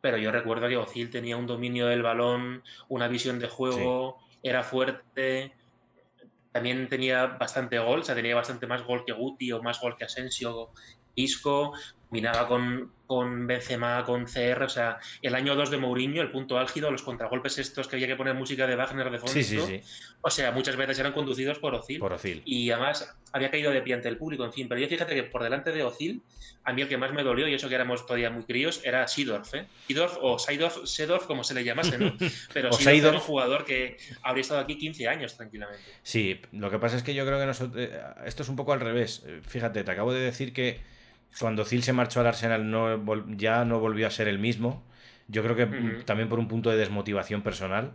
Pero yo recuerdo que Ozil tenía un dominio del balón, una visión de juego, era fuerte, también tenía bastante gol, o sea, tenía bastante más gol que Guti o más gol que Asensio, Isco, combinaba con, con Benzema, con CR, o sea, el año 2 de Mourinho, el punto álgido, los contragolpes estos que había que poner música de Wagner de fondo, Sí, sí, sí. o sea, muchas veces eran conducidos por Ozil. Por Ozil. Y además había caído de pie ante el público, en fin. Pero yo fíjate que por delante de Ozil, a mí el que más me dolió, y eso que éramos todavía muy críos, era Sidorf, ¿eh? Sidorf o Seidorf, Sedorf, como se le llamase, ¿no? Pero O Seedorf era un jugador que habría estado aquí 15 años tranquilamente. Sí, lo que pasa es que yo creo que nosotros, eh, esto es un poco al revés. Fíjate, te acabo de decir que cuando Ozil se marchó al Arsenal no, ya no volvió a ser el mismo. Yo creo que mm, también por un punto de desmotivación personal,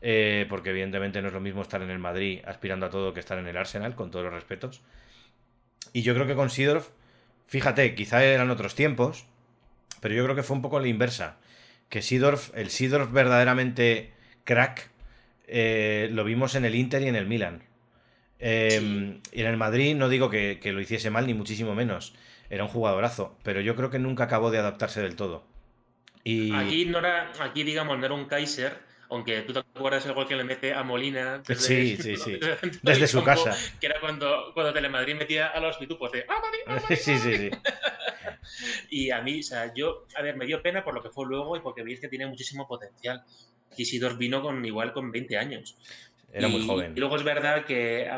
eh, porque evidentemente no es lo mismo estar en el Madrid aspirando a todo que estar en el Arsenal, con todos los respetos. Y yo creo que con Sidorf, fíjate, quizá eran otros tiempos, pero yo creo que fue un poco la inversa. Que Sidorf, el Sidorf verdaderamente crack, eh, lo vimos en el Inter y en el Milan. Eh, Sí. Y en el Madrid no digo que, que lo hiciese mal, ni muchísimo menos. Era un jugadorazo, pero yo creo que nunca acabó de adaptarse del todo. Y Aquí no era, aquí digamos, no era un Kaiser, aunque tú te acuerdas el gol que le mete a Molina Sí, sí, sí. desde Desde su campo, casa. Que era cuando, cuando Telemadrid metía a los pitupos de ¡Ah, Madrid, ah, Madrid, sí, sí, sí. Y a mí, o sea, yo, a ver, me dio pena por lo que fue luego y porque veis que tiene muchísimo potencial. Isidor vino con igual con 20 años. Era muy joven. Y luego es verdad que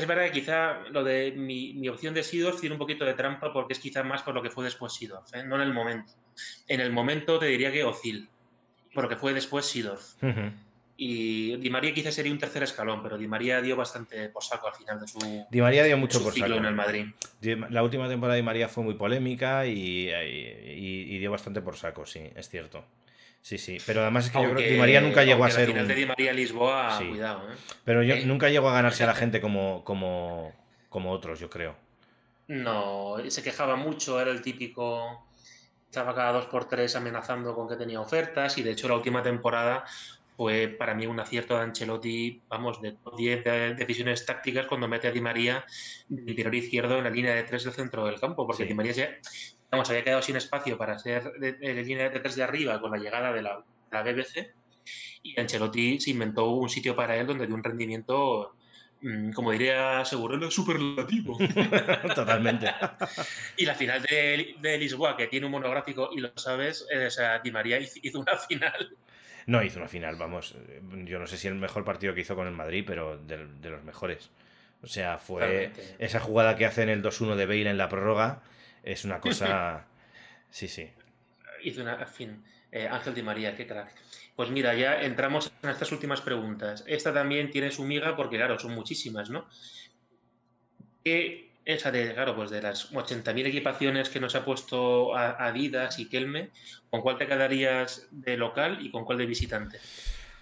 es verdad que quizá lo de mi, mi opción de Sidorf tiene un poquito de trampa porque es quizá más por lo que fue después Sidorf, ¿eh? no en el momento. En el momento te diría que Ozil, por lo que fue después Sidorf. Y Di María quizá sería un tercer escalón, pero Di María dio bastante por saco al final de su, Di María dio mucho por saco. en el Madrid. La última temporada de Di María fue muy polémica y, y- y dio bastante por saco, sí, es cierto. Sí, sí. Pero además es que yo creo que Di María nunca llegó a ser final un... de Di María Lisboa, Sí. cuidado, ¿eh? Pero yo Eh, nunca llegó a ganarse a la gente como, como, como otros, yo creo. No, se quejaba mucho, era el típico. Estaba cada dos por tres amenazando con que tenía ofertas y de hecho la última temporada fue para mí un acierto de Ancelotti, vamos, de top 10 de decisiones tácticas cuando mete a Di María de interior izquierdo en la línea de tres del centro del campo, porque Sí. Di María ya, había quedado sin espacio para ser de, de línea de tres de arriba con la llegada de la, la BBC y Ancelotti se inventó un sitio para él donde dio un rendimiento, mm, como diría Seguro, superlativo. Totalmente. Y la final de, de Lisboa, que tiene un monográfico y lo sabes, eh, o sea, Di María hizo una final. No hizo una final, vamos. eh, Yo no sé si el mejor partido que hizo con el Madrid, pero de, de los mejores. O sea, fue esa jugada que hace en el 2-1 de Bale en la prórroga. Es una cosa. Sí, sí. Hizo una, en fin, eh, Ángel Di María, qué crack. Pues mira, ya entramos en estas últimas preguntas. Esta también tiene su miga porque, claro, son muchísimas, ¿no? ¿Qué, esa de, claro, pues de las 80.000 equipaciones que nos ha puesto Adidas y Kelme, ¿con cuál te quedarías de local y con cuál de visitante?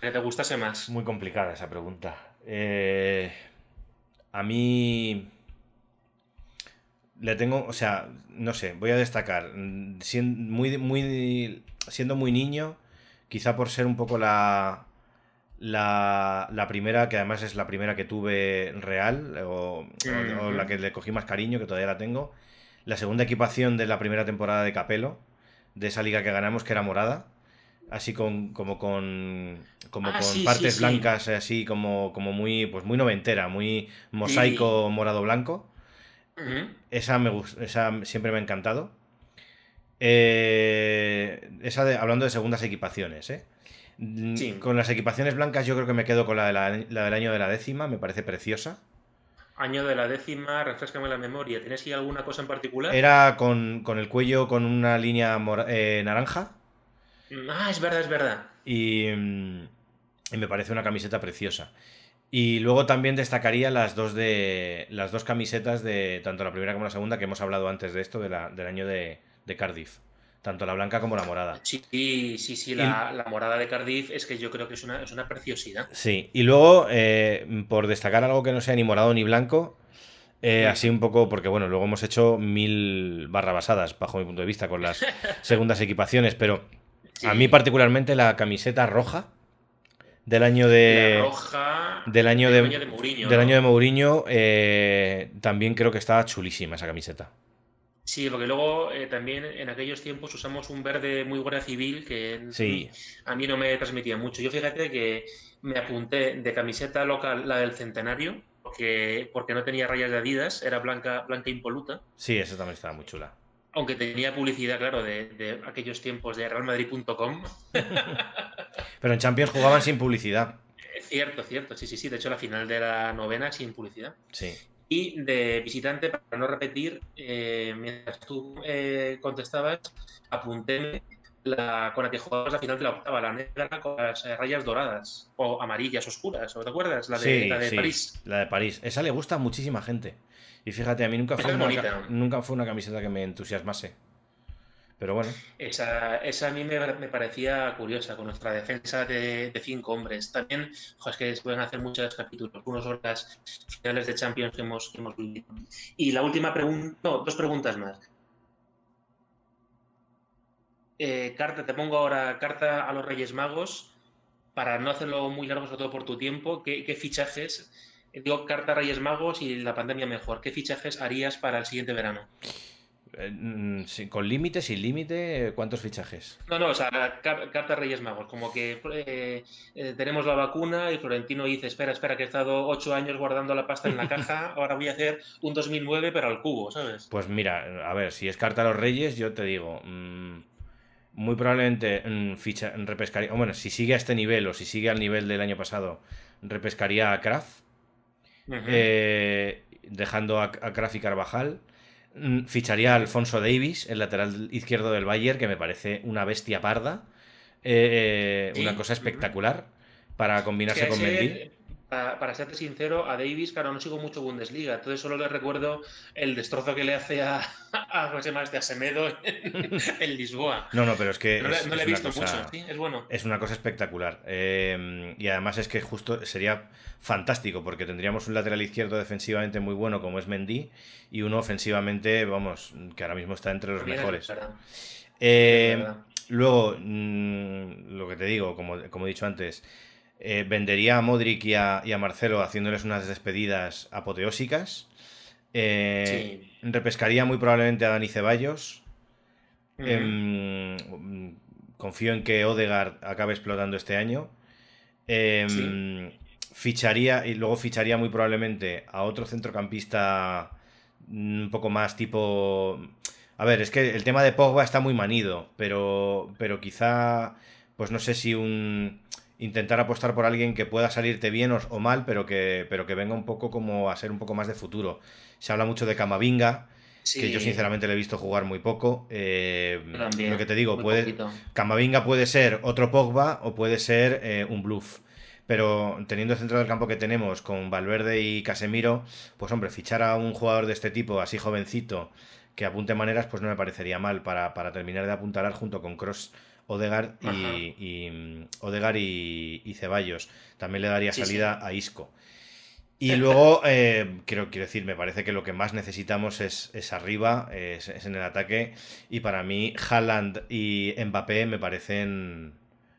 Que te gustase más. Muy complicada esa pregunta. Eh, a mí. Le tengo, o sea, no sé, voy a destacar. mm, sien- muy, muy, siendo muy niño, quizá por ser un poco la, la, la primera, que además es la primera que tuve real, o, o- o la que le cogí más cariño, que todavía la tengo. La segunda equipación de la primera temporada de Capelo, de esa liga que ganamos, que era morada. Así con, como con, como Ah, con sí, partes blancas, así como, como muy, pues muy noventera, muy mosaico Esa, me esa siempre me ha encantado. Eh, esa de, hablando de segundas equipaciones, ¿eh? Mm, con las equipaciones blancas yo creo que me quedo con la, la, del año de la décima, me parece preciosa. Año de la décima, refrescame la memoria. ¿Tienes ahí alguna cosa en particular? Era con, el cuello con una línea eh, naranja. Mm, ah, es verdad, es verdad. Y, mm, y, me parece una camiseta preciosa. Y luego también destacaría las dos de las dos camisetas de tanto la primera como la segunda que hemos hablado antes de esto, de la, del año de, de Cardiff. Tanto la blanca como la morada. Sí, sí, sí, la, morada de Cardiff es que yo creo que es una, es una preciosidad. Sí, y luego, eh, por destacar algo que no sea ni morado ni blanco, eh, así un poco, porque bueno, luego hemos hecho mil barra basadas, bajo mi punto de vista, con las segundas equipaciones, pero a mí particularmente la camiseta roja del año de. roja. Del año de, Del año de Mourinho, eh, también creo que estaba chulísima esa camiseta. Sí, porque luego eh, también en aquellos tiempos usamos un verde muy guardia civil que a mí no me transmitía mucho. Yo fíjate que me apunté de camiseta local, la del centenario, porque, porque no tenía rayas de Adidas, era blanca, blanca impoluta. Sí, esa también estaba muy chula. Aunque tenía publicidad, claro, de, aquellos tiempos de realmadrid.com. Pero en Champions jugaban sin publicidad. Cierto, cierto, sí, sí, sí. De hecho, la final de la novena sin publicidad. Sí. Y de visitante, para no repetir, eh, mientras tú eh, contestabas, apunté la, con la que jugabas la final de la octava, la negra con las eh, rayas doradas o amarillas oscuras, ¿te acuerdas? La de, la de París. La de París. Esa le gusta a muchísima gente. Y fíjate, a mí nunca fue, una, nunca fue una camiseta que me entusiasmase. Pero bueno. Esa, esa a mí me, parecía curiosa, con nuestra defensa de, cinco hombres. También, es que se pueden hacer muchos capítulos, unos horas finales de Champions que hemos, que hemos vivido. Y la última pregunta, no, dos preguntas más. Eh, carta, te pongo ahora carta a los Reyes Magos, para no hacerlo muy largo, sobre todo por tu tiempo, ¿qué, qué fichajes, digo carta Reyes Magos y la pandemia mejor, qué fichajes harías para el siguiente verano? Eh, mm, ¿Con límite, sin límite? ¿Cuántos fichajes? No, no, o sea, carta Reyes Magos, como que eh, eh, tenemos la vacuna y Florentino dice, espera, espera, que he estado ocho años guardando la pasta en la caja, ahora voy a hacer un 2009 pero al cubo, ¿sabes? Pues mira, a ver, si es carta a los Reyes, yo te digo, mm, muy probablemente mm, ficha, repescaría, bueno, si sigue a este nivel o si sigue al nivel del año pasado, repescaría a Kraft, dejando a, a Carvajal. Mm, ficharía a Alfonso Davis, el lateral izquierdo del Bayern, que me parece una bestia parda. Eh, una cosa espectacular para combinarse con Mendy. Para, serte sincero, a Davis, claro, no sigo mucho Bundesliga, entonces solo le recuerdo el destrozo que le hace a, a José Más de Asemedo en, Lisboa. No, no, pero es que. No, es, le he visto mucho, ¿sí? es bueno. Es una cosa espectacular. Eh, y además es que justo sería fantástico, porque tendríamos un lateral izquierdo defensivamente muy bueno, como es Mendy, y uno ofensivamente, vamos, que ahora mismo está entre los mejores. Eh, luego, mm, lo que te digo, como, como he dicho antes. Eh, vendería a Modric y a, Marcelo haciéndoles unas despedidas apoteósicas. Eh, repescaría muy probablemente a Dani Ceballos. Em, confío en que Odegaard acabe explotando este año. Em, ficharía y luego ficharía muy probablemente a otro centrocampista un poco más tipo. A ver, es que el tema de Pogba está muy manido, pero, pero quizá, pues no sé si un intentar apostar por alguien que pueda salirte bien o, mal, pero que, pero que venga un poco como a ser un poco más de futuro. Se habla mucho de Camavinga, que yo sinceramente le he visto jugar muy poco. Eh, lo que te digo, puede, Camavinga puede ser otro Pogba o puede ser eh, un bluff. Pero teniendo el centro del campo que tenemos con Valverde y Casemiro, pues hombre, fichar a un jugador de este tipo, así jovencito, que apunte maneras, pues no me parecería mal para, para terminar de apuntalar junto con Cross Odegar y, y, y, Ceballos. También le daría salida a Isco. Y luego, eh, quiero, quiero decir, me parece que lo que más necesitamos es, es arriba, es, en el ataque. Y para mí, Haaland y Mbappé me parecen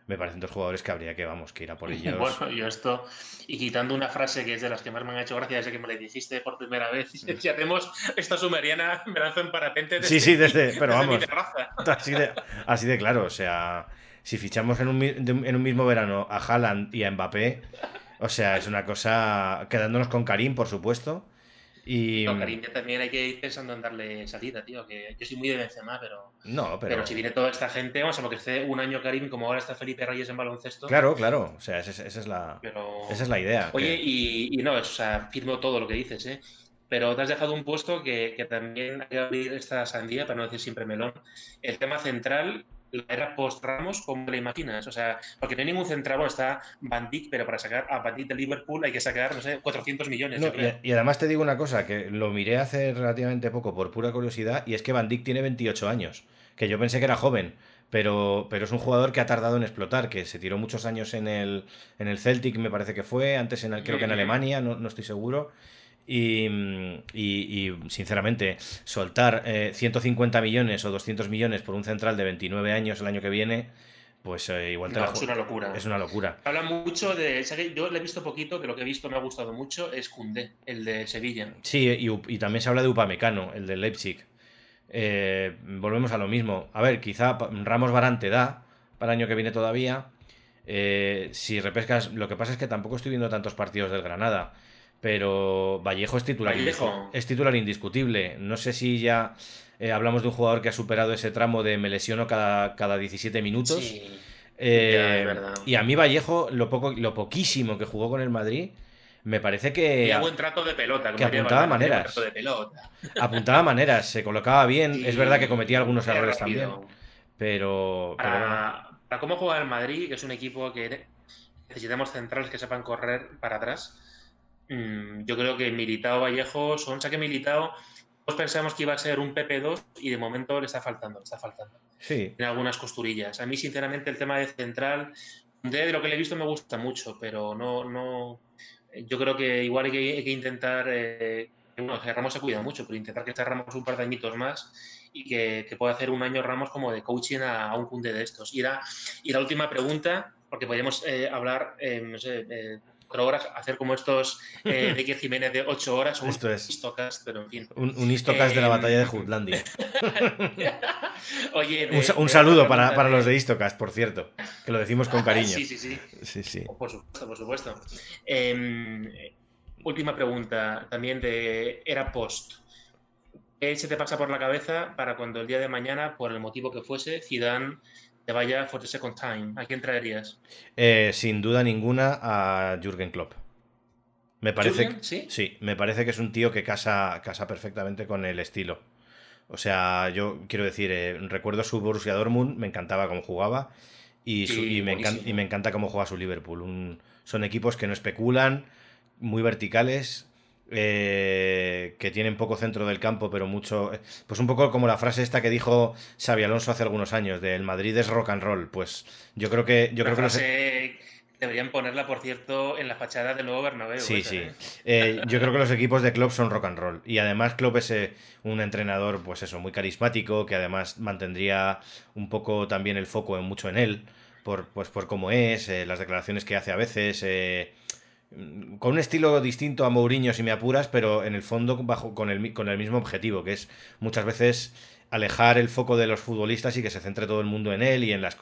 me parecen dos jugadores que habría que, vamos, que ir a por ellos. Bueno, yo esto, y quitando una frase que es de las que más me han hecho gracia desde que me la dijiste por primera vez, si hacemos esta sumeriana, me lanzo en parapente Sí, sí, desde, pero vamos, así de, así de claro, o sea, si fichamos en un, en un mismo verano a Haaland y a Mbappé, o sea, es una cosa, quedándonos con Karim, por supuesto, Y... No, Karim también hay que ir pensando en darle salida, tío. Que yo soy muy de Benzema, pero. No, pero. Pero si viene toda esta gente, vamos a lo que esté un año Karim, como ahora está Felipe Reyes en baloncesto. Claro, claro. O sea, esa, es- esa es, la, Pero... esa es la idea. Oye, que- y, y no, o sea, firmo todo lo que dices, ¿eh? Pero te has dejado un puesto que, que también hay que abrir esta sandía, para no decir siempre melón. El tema central, la era post-Ramos, ¿cómo la imaginas? O sea, porque no hay ningún central, bueno, está Van Dijk, pero para sacar a Van Dijk de Liverpool hay que sacar, no sé, 400 millones, No, yo creo. y, y además te digo una cosa, que lo miré hace relativamente poco por pura curiosidad, y es que Van Dijk tiene 28 años, que yo pensé que era joven, pero, pero es un jugador que ha tardado en explotar, que se tiró muchos años en el, en el Celtic, me parece que fue, antes en, el- creo que en. Alemania, no, no estoy seguro. Y, mm, y- y, sinceramente, soltar eh, 150 millones o 200 millones por un central de 29 años el año que viene, pues eh, igual te No, la es una locura. es una locura. Habla mucho de. que Yo le he visto poquito, de lo que he visto me ha gustado mucho, es Koundé, el de Sevilla. Sí, y, y también se habla de Upamecano, el de Leipzig. Eh, volvemos a lo mismo. A ver, quizá Ramos Barán te da para el año que viene todavía. Eh, si repescas, lo que pasa es que tampoco estoy viendo tantos partidos del Granada. Pero Vallejo es titular, Vallejo. es titular indiscutible. No sé si ya eh, hablamos de un jugador que ha superado ese tramo de me lesiono cada, cada 17 minutos. Sí. Eh, y a mí Vallejo, lo, poco, lo poquísimo que jugó con el Madrid, me parece que... Y a buen trato de pelota. que apuntaba maneras. de pelota. apuntaba maneras, se colocaba bien. Es verdad que cometía algunos errores rápido. también. Pero, pero. Para, para cómo juega el Madrid, que es un equipo que necesitamos centrales que sepan correr para atrás, mm, yo creo que Militao Vallejo son. O sea que Militao, todos pensamos que iba a ser un PP2 y de momento le está faltando, le está faltando. Sí, Tiene algunas costurillas. A mí, sinceramente, el tema de central, de lo que le he visto me gusta mucho, pero no. no yo creo que igual hay que, hay que intentar. eh, bueno, Ramos se cuida mucho, pero intentar que esté Ramos un par de añitos más y que, que pueda hacer un año Ramos como de coaching a, a un cunde de estos. Y la, y la última pregunta, porque podríamos eh, hablar, eh, no sé, eh, horas, hacer como estos eh, de Jiménez de ocho horas, o un Esto es. Histocast, pero en fin. un, un Istocast de la Em, batalla de Jutlandia. Oye, de- Un, saludo para, para los de Istocast, por cierto, que lo decimos con cariño. Sí, sí, sí. Sí, sí. Por supuesto, por supuesto. Eh, última pregunta, también de era post. ¿Qué se te pasa por la cabeza para cuando el día de mañana, por el motivo que fuese, Zidane te vaya for the second time? ¿A quién traerías? Eh, sin duda ninguna a Jürgen Klopp. Me parece, ¿Jürgen? ¿Sí? sí, me parece que es un tío que casa, casa perfectamente con el estilo. O sea, yo quiero decir, eh, recuerdo su Borussia Dortmund, me encantaba cómo jugaba y, su- Sí, y me, encan- buenísimo. y me encanta cómo juega su Liverpool. Un- son equipos que no especulan, muy verticales, eh, que tienen poco centro del campo, pero mucho... eh, Pues un poco como la frase esta que dijo Xavi Alonso hace algunos años, de el Madrid es rock and roll. Pues yo creo que... Yo La creo que los- deberían ponerla, por cierto, en la fachada del nuevo Bernabéu. Sí, esa, sí. ¿eh? Eh, yo creo que los equipos de Klopp son rock and roll. Y además Klopp es eh, un entrenador, pues eso, muy carismático, que además mantendría un poco también el foco en, mucho en él, por, pues por cómo es, eh, las declaraciones que hace a veces. Eh, con un estilo distinto a Mourinho, si me apuras, pero en el fondo bajo, con, el, con el mismo objetivo, que es muchas veces alejar el foco de los futbolistas y que se centre todo el mundo en él y en las,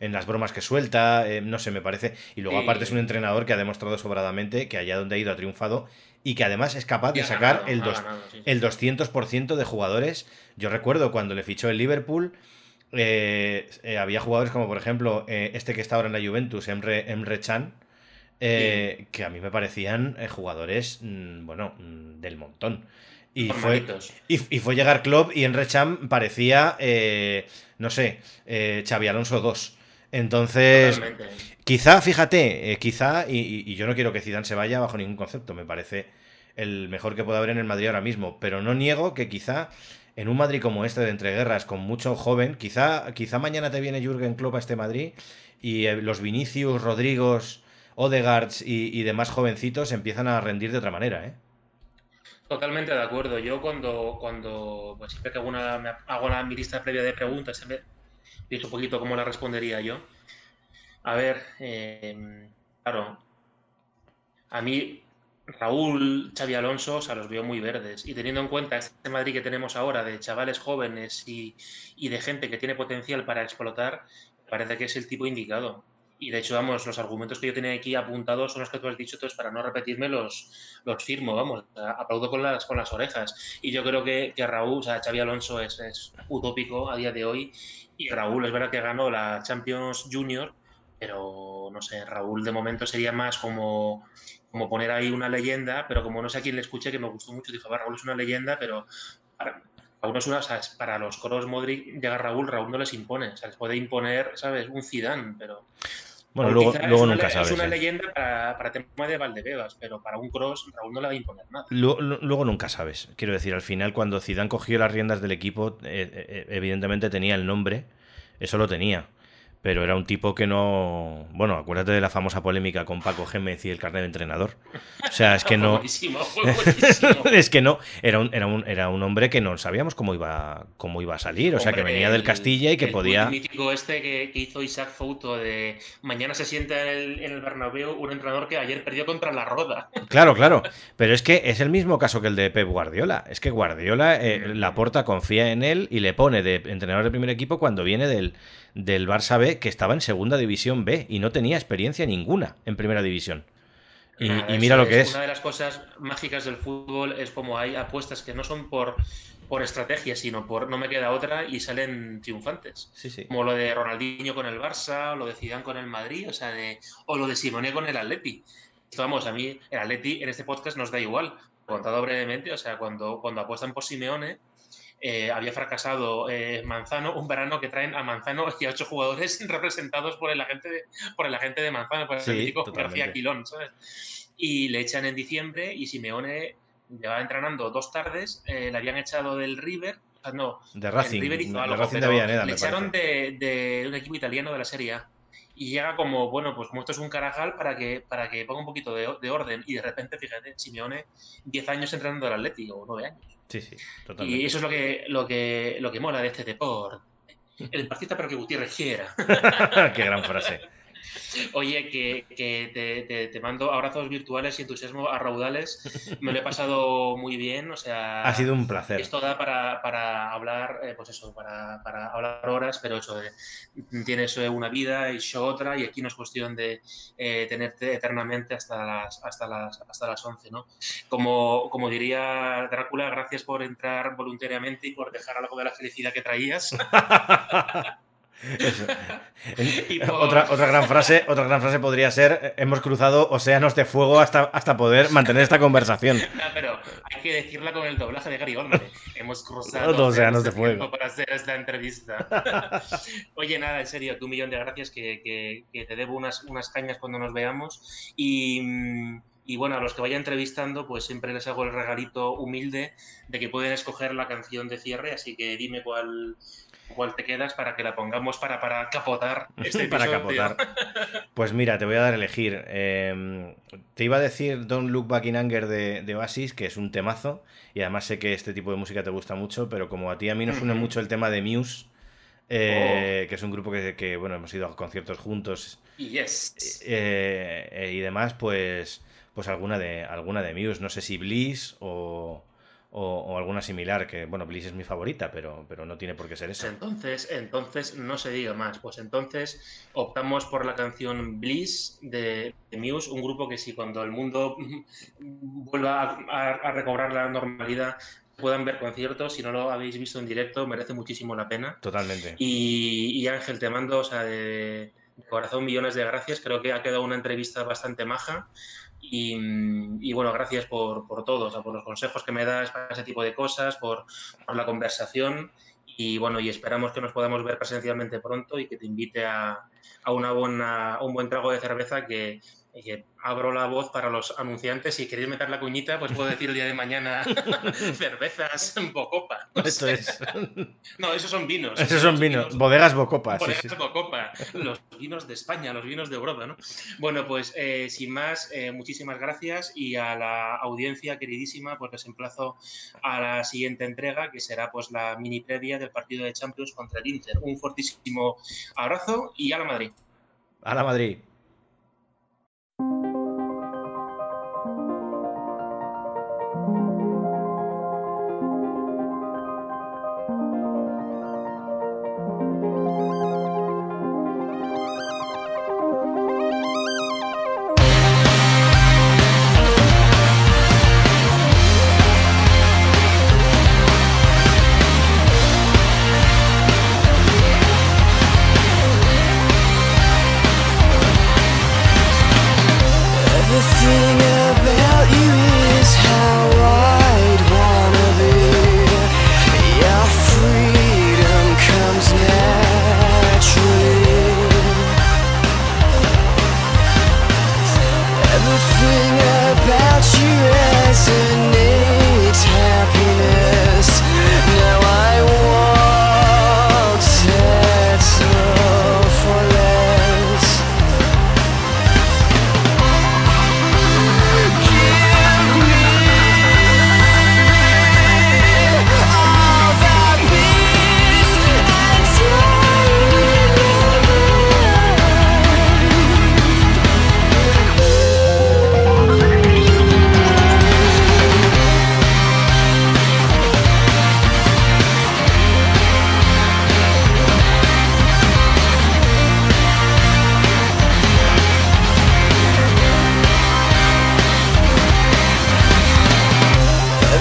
en las bromas que suelta, eh, no sé, me parece. Y luego Sí. aparte es un entrenador que ha demostrado sobradamente que allá donde ha ido ha triunfado y que además es capaz de sacar ganado, el, ha dos- ganado, sí. el 200% de jugadores. Yo recuerdo cuando le fichó el Liverpool, eh, eh, había jugadores como por ejemplo eh, este que está ahora en la Juventus, Emre, Emre Chan, eh, que a mí me parecían eh, jugadores, mm, bueno, mm, del montón. Y fue, y, y fue llegar Klopp y Emre Can parecía, eh, no sé, eh, Xavi Alonso 2. Entonces, Totalmente. quizá, fíjate, eh, quizá, y, yo no quiero que Zidane se vaya bajo ningún concepto, me parece el mejor que pueda haber en el Madrid ahora mismo, pero no niego que quizá en un Madrid como este de entreguerras, con mucho joven, quizá, quizá mañana te viene Jürgen Klopp a este Madrid y los Vinicius, Rodrigos, Odegaards y, y demás jovencitos empiezan a rendir de otra manera, ¿eh? Totalmente de acuerdo. Yo cuando, cuando pues siempre que hago una, hago una, mi lista previa de preguntas, siempre pienso un poquito cómo la respondería yo. A ver, eh, claro, a mí Raúl, Xavi Alonso, o sea, los veo muy verdes. Y teniendo en cuenta este Madrid que tenemos ahora de chavales jóvenes y, y de gente que tiene potencial para explotar, parece que es el tipo indicado. Y de hecho, vamos, los argumentos que yo tenía aquí apuntados son los que tú has dicho, entonces para no repetirme los, los firmo, vamos, aplaudo con las, con las orejas. Y yo creo que, que Raúl, o sea, Xavi Alonso es, es, utópico a día de hoy y Raúl es verdad que ganó la Champions Junior, pero no sé, Raúl de momento sería más como, como poner ahí una leyenda, pero como no sé a quién le escuché, que me gustó mucho, dijo, Raúl es una leyenda, pero para, es una, para los coros Modric llega Raúl, Raúl no les impone, o sea, les puede imponer, ¿sabes? Un Zidane, pero bueno, luego, luego nunca sabes. Es una ¿eh? leyenda para, para tema de Valdebebas, pero para un cross Raúl no le va a imponer nada. Luego, luego, nunca sabes. Quiero decir, al final, cuando Zidane cogió las riendas del equipo, eh, eh, evidentemente tenía el nombre, eso lo tenía pero era un tipo que no. Bueno, acuérdate de la famosa polémica con Paco Gémez y el carnet de entrenador. O sea, es que no. buenísimo, buenísimo. es que no. Era un, era, un, era un hombre que no sabíamos cómo iba, cómo iba a salir. O sea, que venía del Castilla y que el podía. El mítico este que, que, hizo Isaac Fouto de mañana se sienta en el, en el Bernabéu un entrenador que ayer perdió contra la Roda. Claro, claro. Pero es que es el mismo caso que el de Pep Guardiola. Es que Guardiola, eh, la porta confía en él y le pone de entrenador de primer equipo cuando viene del del Barça B que estaba en segunda división B y no tenía experiencia ninguna en primera división. Y, Nada, y mira lo que es. es. Una de las cosas mágicas del fútbol es como hay apuestas que no son por, por estrategia, sino por no me queda otra y salen triunfantes. Sí, sí. Como lo de Ronaldinho con el Barça, o lo de Zidane con el Madrid, o sea, de, o lo de Simone con el Atleti. Vamos, a mí el Atleti en este podcast nos da igual. Contado brevemente, o sea, cuando, cuando apuestan por Simeone, eh, había fracasado eh, Manzano, un verano que traen a Manzano y a ocho jugadores representados por el agente de, por el agente de Manzano, por el Sí, totalmente. García Quilón, ¿sabes? Y le echan en diciembre y Simeone llevaba entrenando dos tardes, eh, le habían echado del River, o sea, no, De Racing. River hizo De algo, Racing de pero Avellaneda, le echaron de, de un equipo italiano de la Serie A. Y llega como, bueno, pues como esto es un carajal para que, para que ponga un poquito de, de orden. Y de repente, fíjate, Simeone, 10 años entrenando al Atlético, o 9 años. Sí, sí, totalmente. Y eso es lo que, lo que, lo que mola de este deporte. El partista pero que Gutiérrez quiera. Qué gran frase. Oye, que, que te, te, te, mando abrazos virtuales y entusiasmo a raudales. Me lo he pasado muy bien, o sea... Ha sido un placer. Esto da para, para hablar, eh, pues eso, para, para, hablar horas, pero eso, de, tienes una vida y yo otra, y aquí no es cuestión de eh, tenerte eternamente hasta las, hasta las, hasta las 11, ¿no? Como, como diría Drácula, gracias por entrar voluntariamente y por dejar algo de la felicidad que traías. por... otra, otra, gran frase, otra gran frase podría ser: hemos cruzado océanos de fuego hasta, hasta poder mantener esta conversación. No, pero hay que decirla con el doblaje de Gary Oldman. Hemos cruzado Los océanos de fuego para hacer esta entrevista. Oye, nada, en serio, tú un millón de gracias que, que, que te debo unas, unas cañas cuando nos veamos. Y. Y bueno, a los que vaya entrevistando, pues siempre les hago el regalito humilde de que pueden escoger la canción de cierre, así que dime cuál, cuál te quedas para que la pongamos para, para capotar este para capotar. Pues mira, te voy a dar a elegir. Eh, te iba a decir Don't Look Back in Anger de, de, Oasis, que es un temazo, y además sé que este tipo de música te gusta mucho, pero como a ti a mí nos une mucho el tema de Muse, eh, oh. que es un grupo que, que, bueno, hemos ido a conciertos juntos yes. eh, y demás, pues pues alguna de alguna de Muse, no sé si Bliss o, o, o, alguna similar, que bueno, Bliss es mi favorita, pero, pero no tiene por qué ser eso. Entonces, entonces no se diga más, pues entonces optamos por la canción Bliss de, de Muse, un grupo que si cuando el mundo vuelva a, a, a recobrar la normalidad puedan ver conciertos, si no lo habéis visto en directo, merece muchísimo la pena. Totalmente. Y, y Ángel, te mando, o sea, de, de corazón millones de gracias, creo que ha quedado una entrevista bastante maja. Y, y, bueno, gracias por, por todo, o sea, por los consejos que me das para ese tipo de cosas, por, por, la conversación y bueno, y esperamos que nos podamos ver presencialmente pronto y que te invite a, a, una buena, a un buen trago de cerveza que, que, abro la voz para los anunciantes. Si queréis meter la cuñita, pues puedo decir el día de mañana cervezas Bocopa. No Esto sé. es. No, esos son vinos. Esos son vinos. vinos. Bodegas Bocopa. Bodegas sí, sí. Bocopa. Los vinos de España, los vinos de Europa, ¿no? Bueno, pues eh, sin más, eh, muchísimas gracias y a la audiencia queridísima, pues les emplazo a la siguiente entrega, que será pues la mini previa del partido de Champions contra el Inter. Un fortísimo abrazo y a la Madrid. A la Madrid.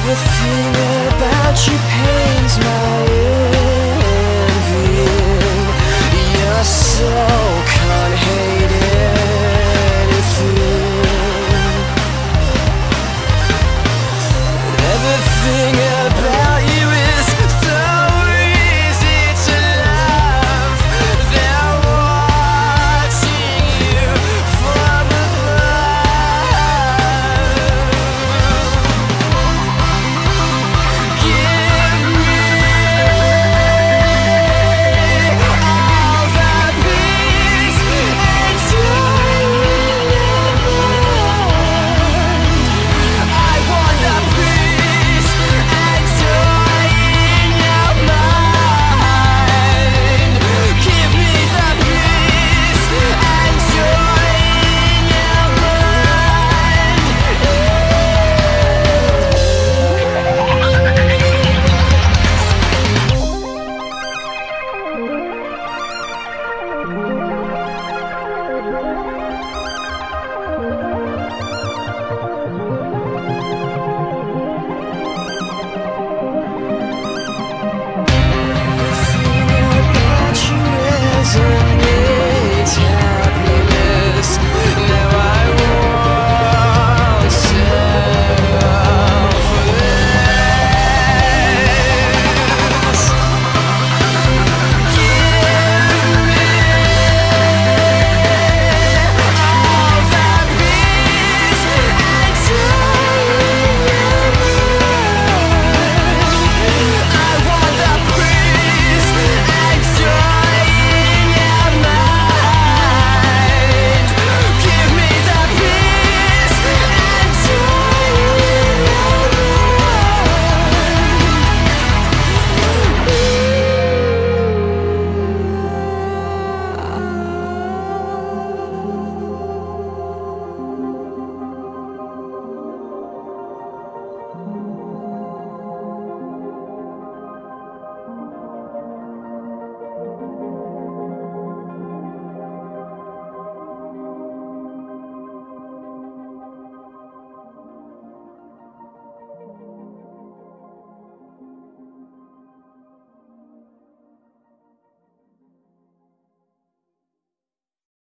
Everything about you pains my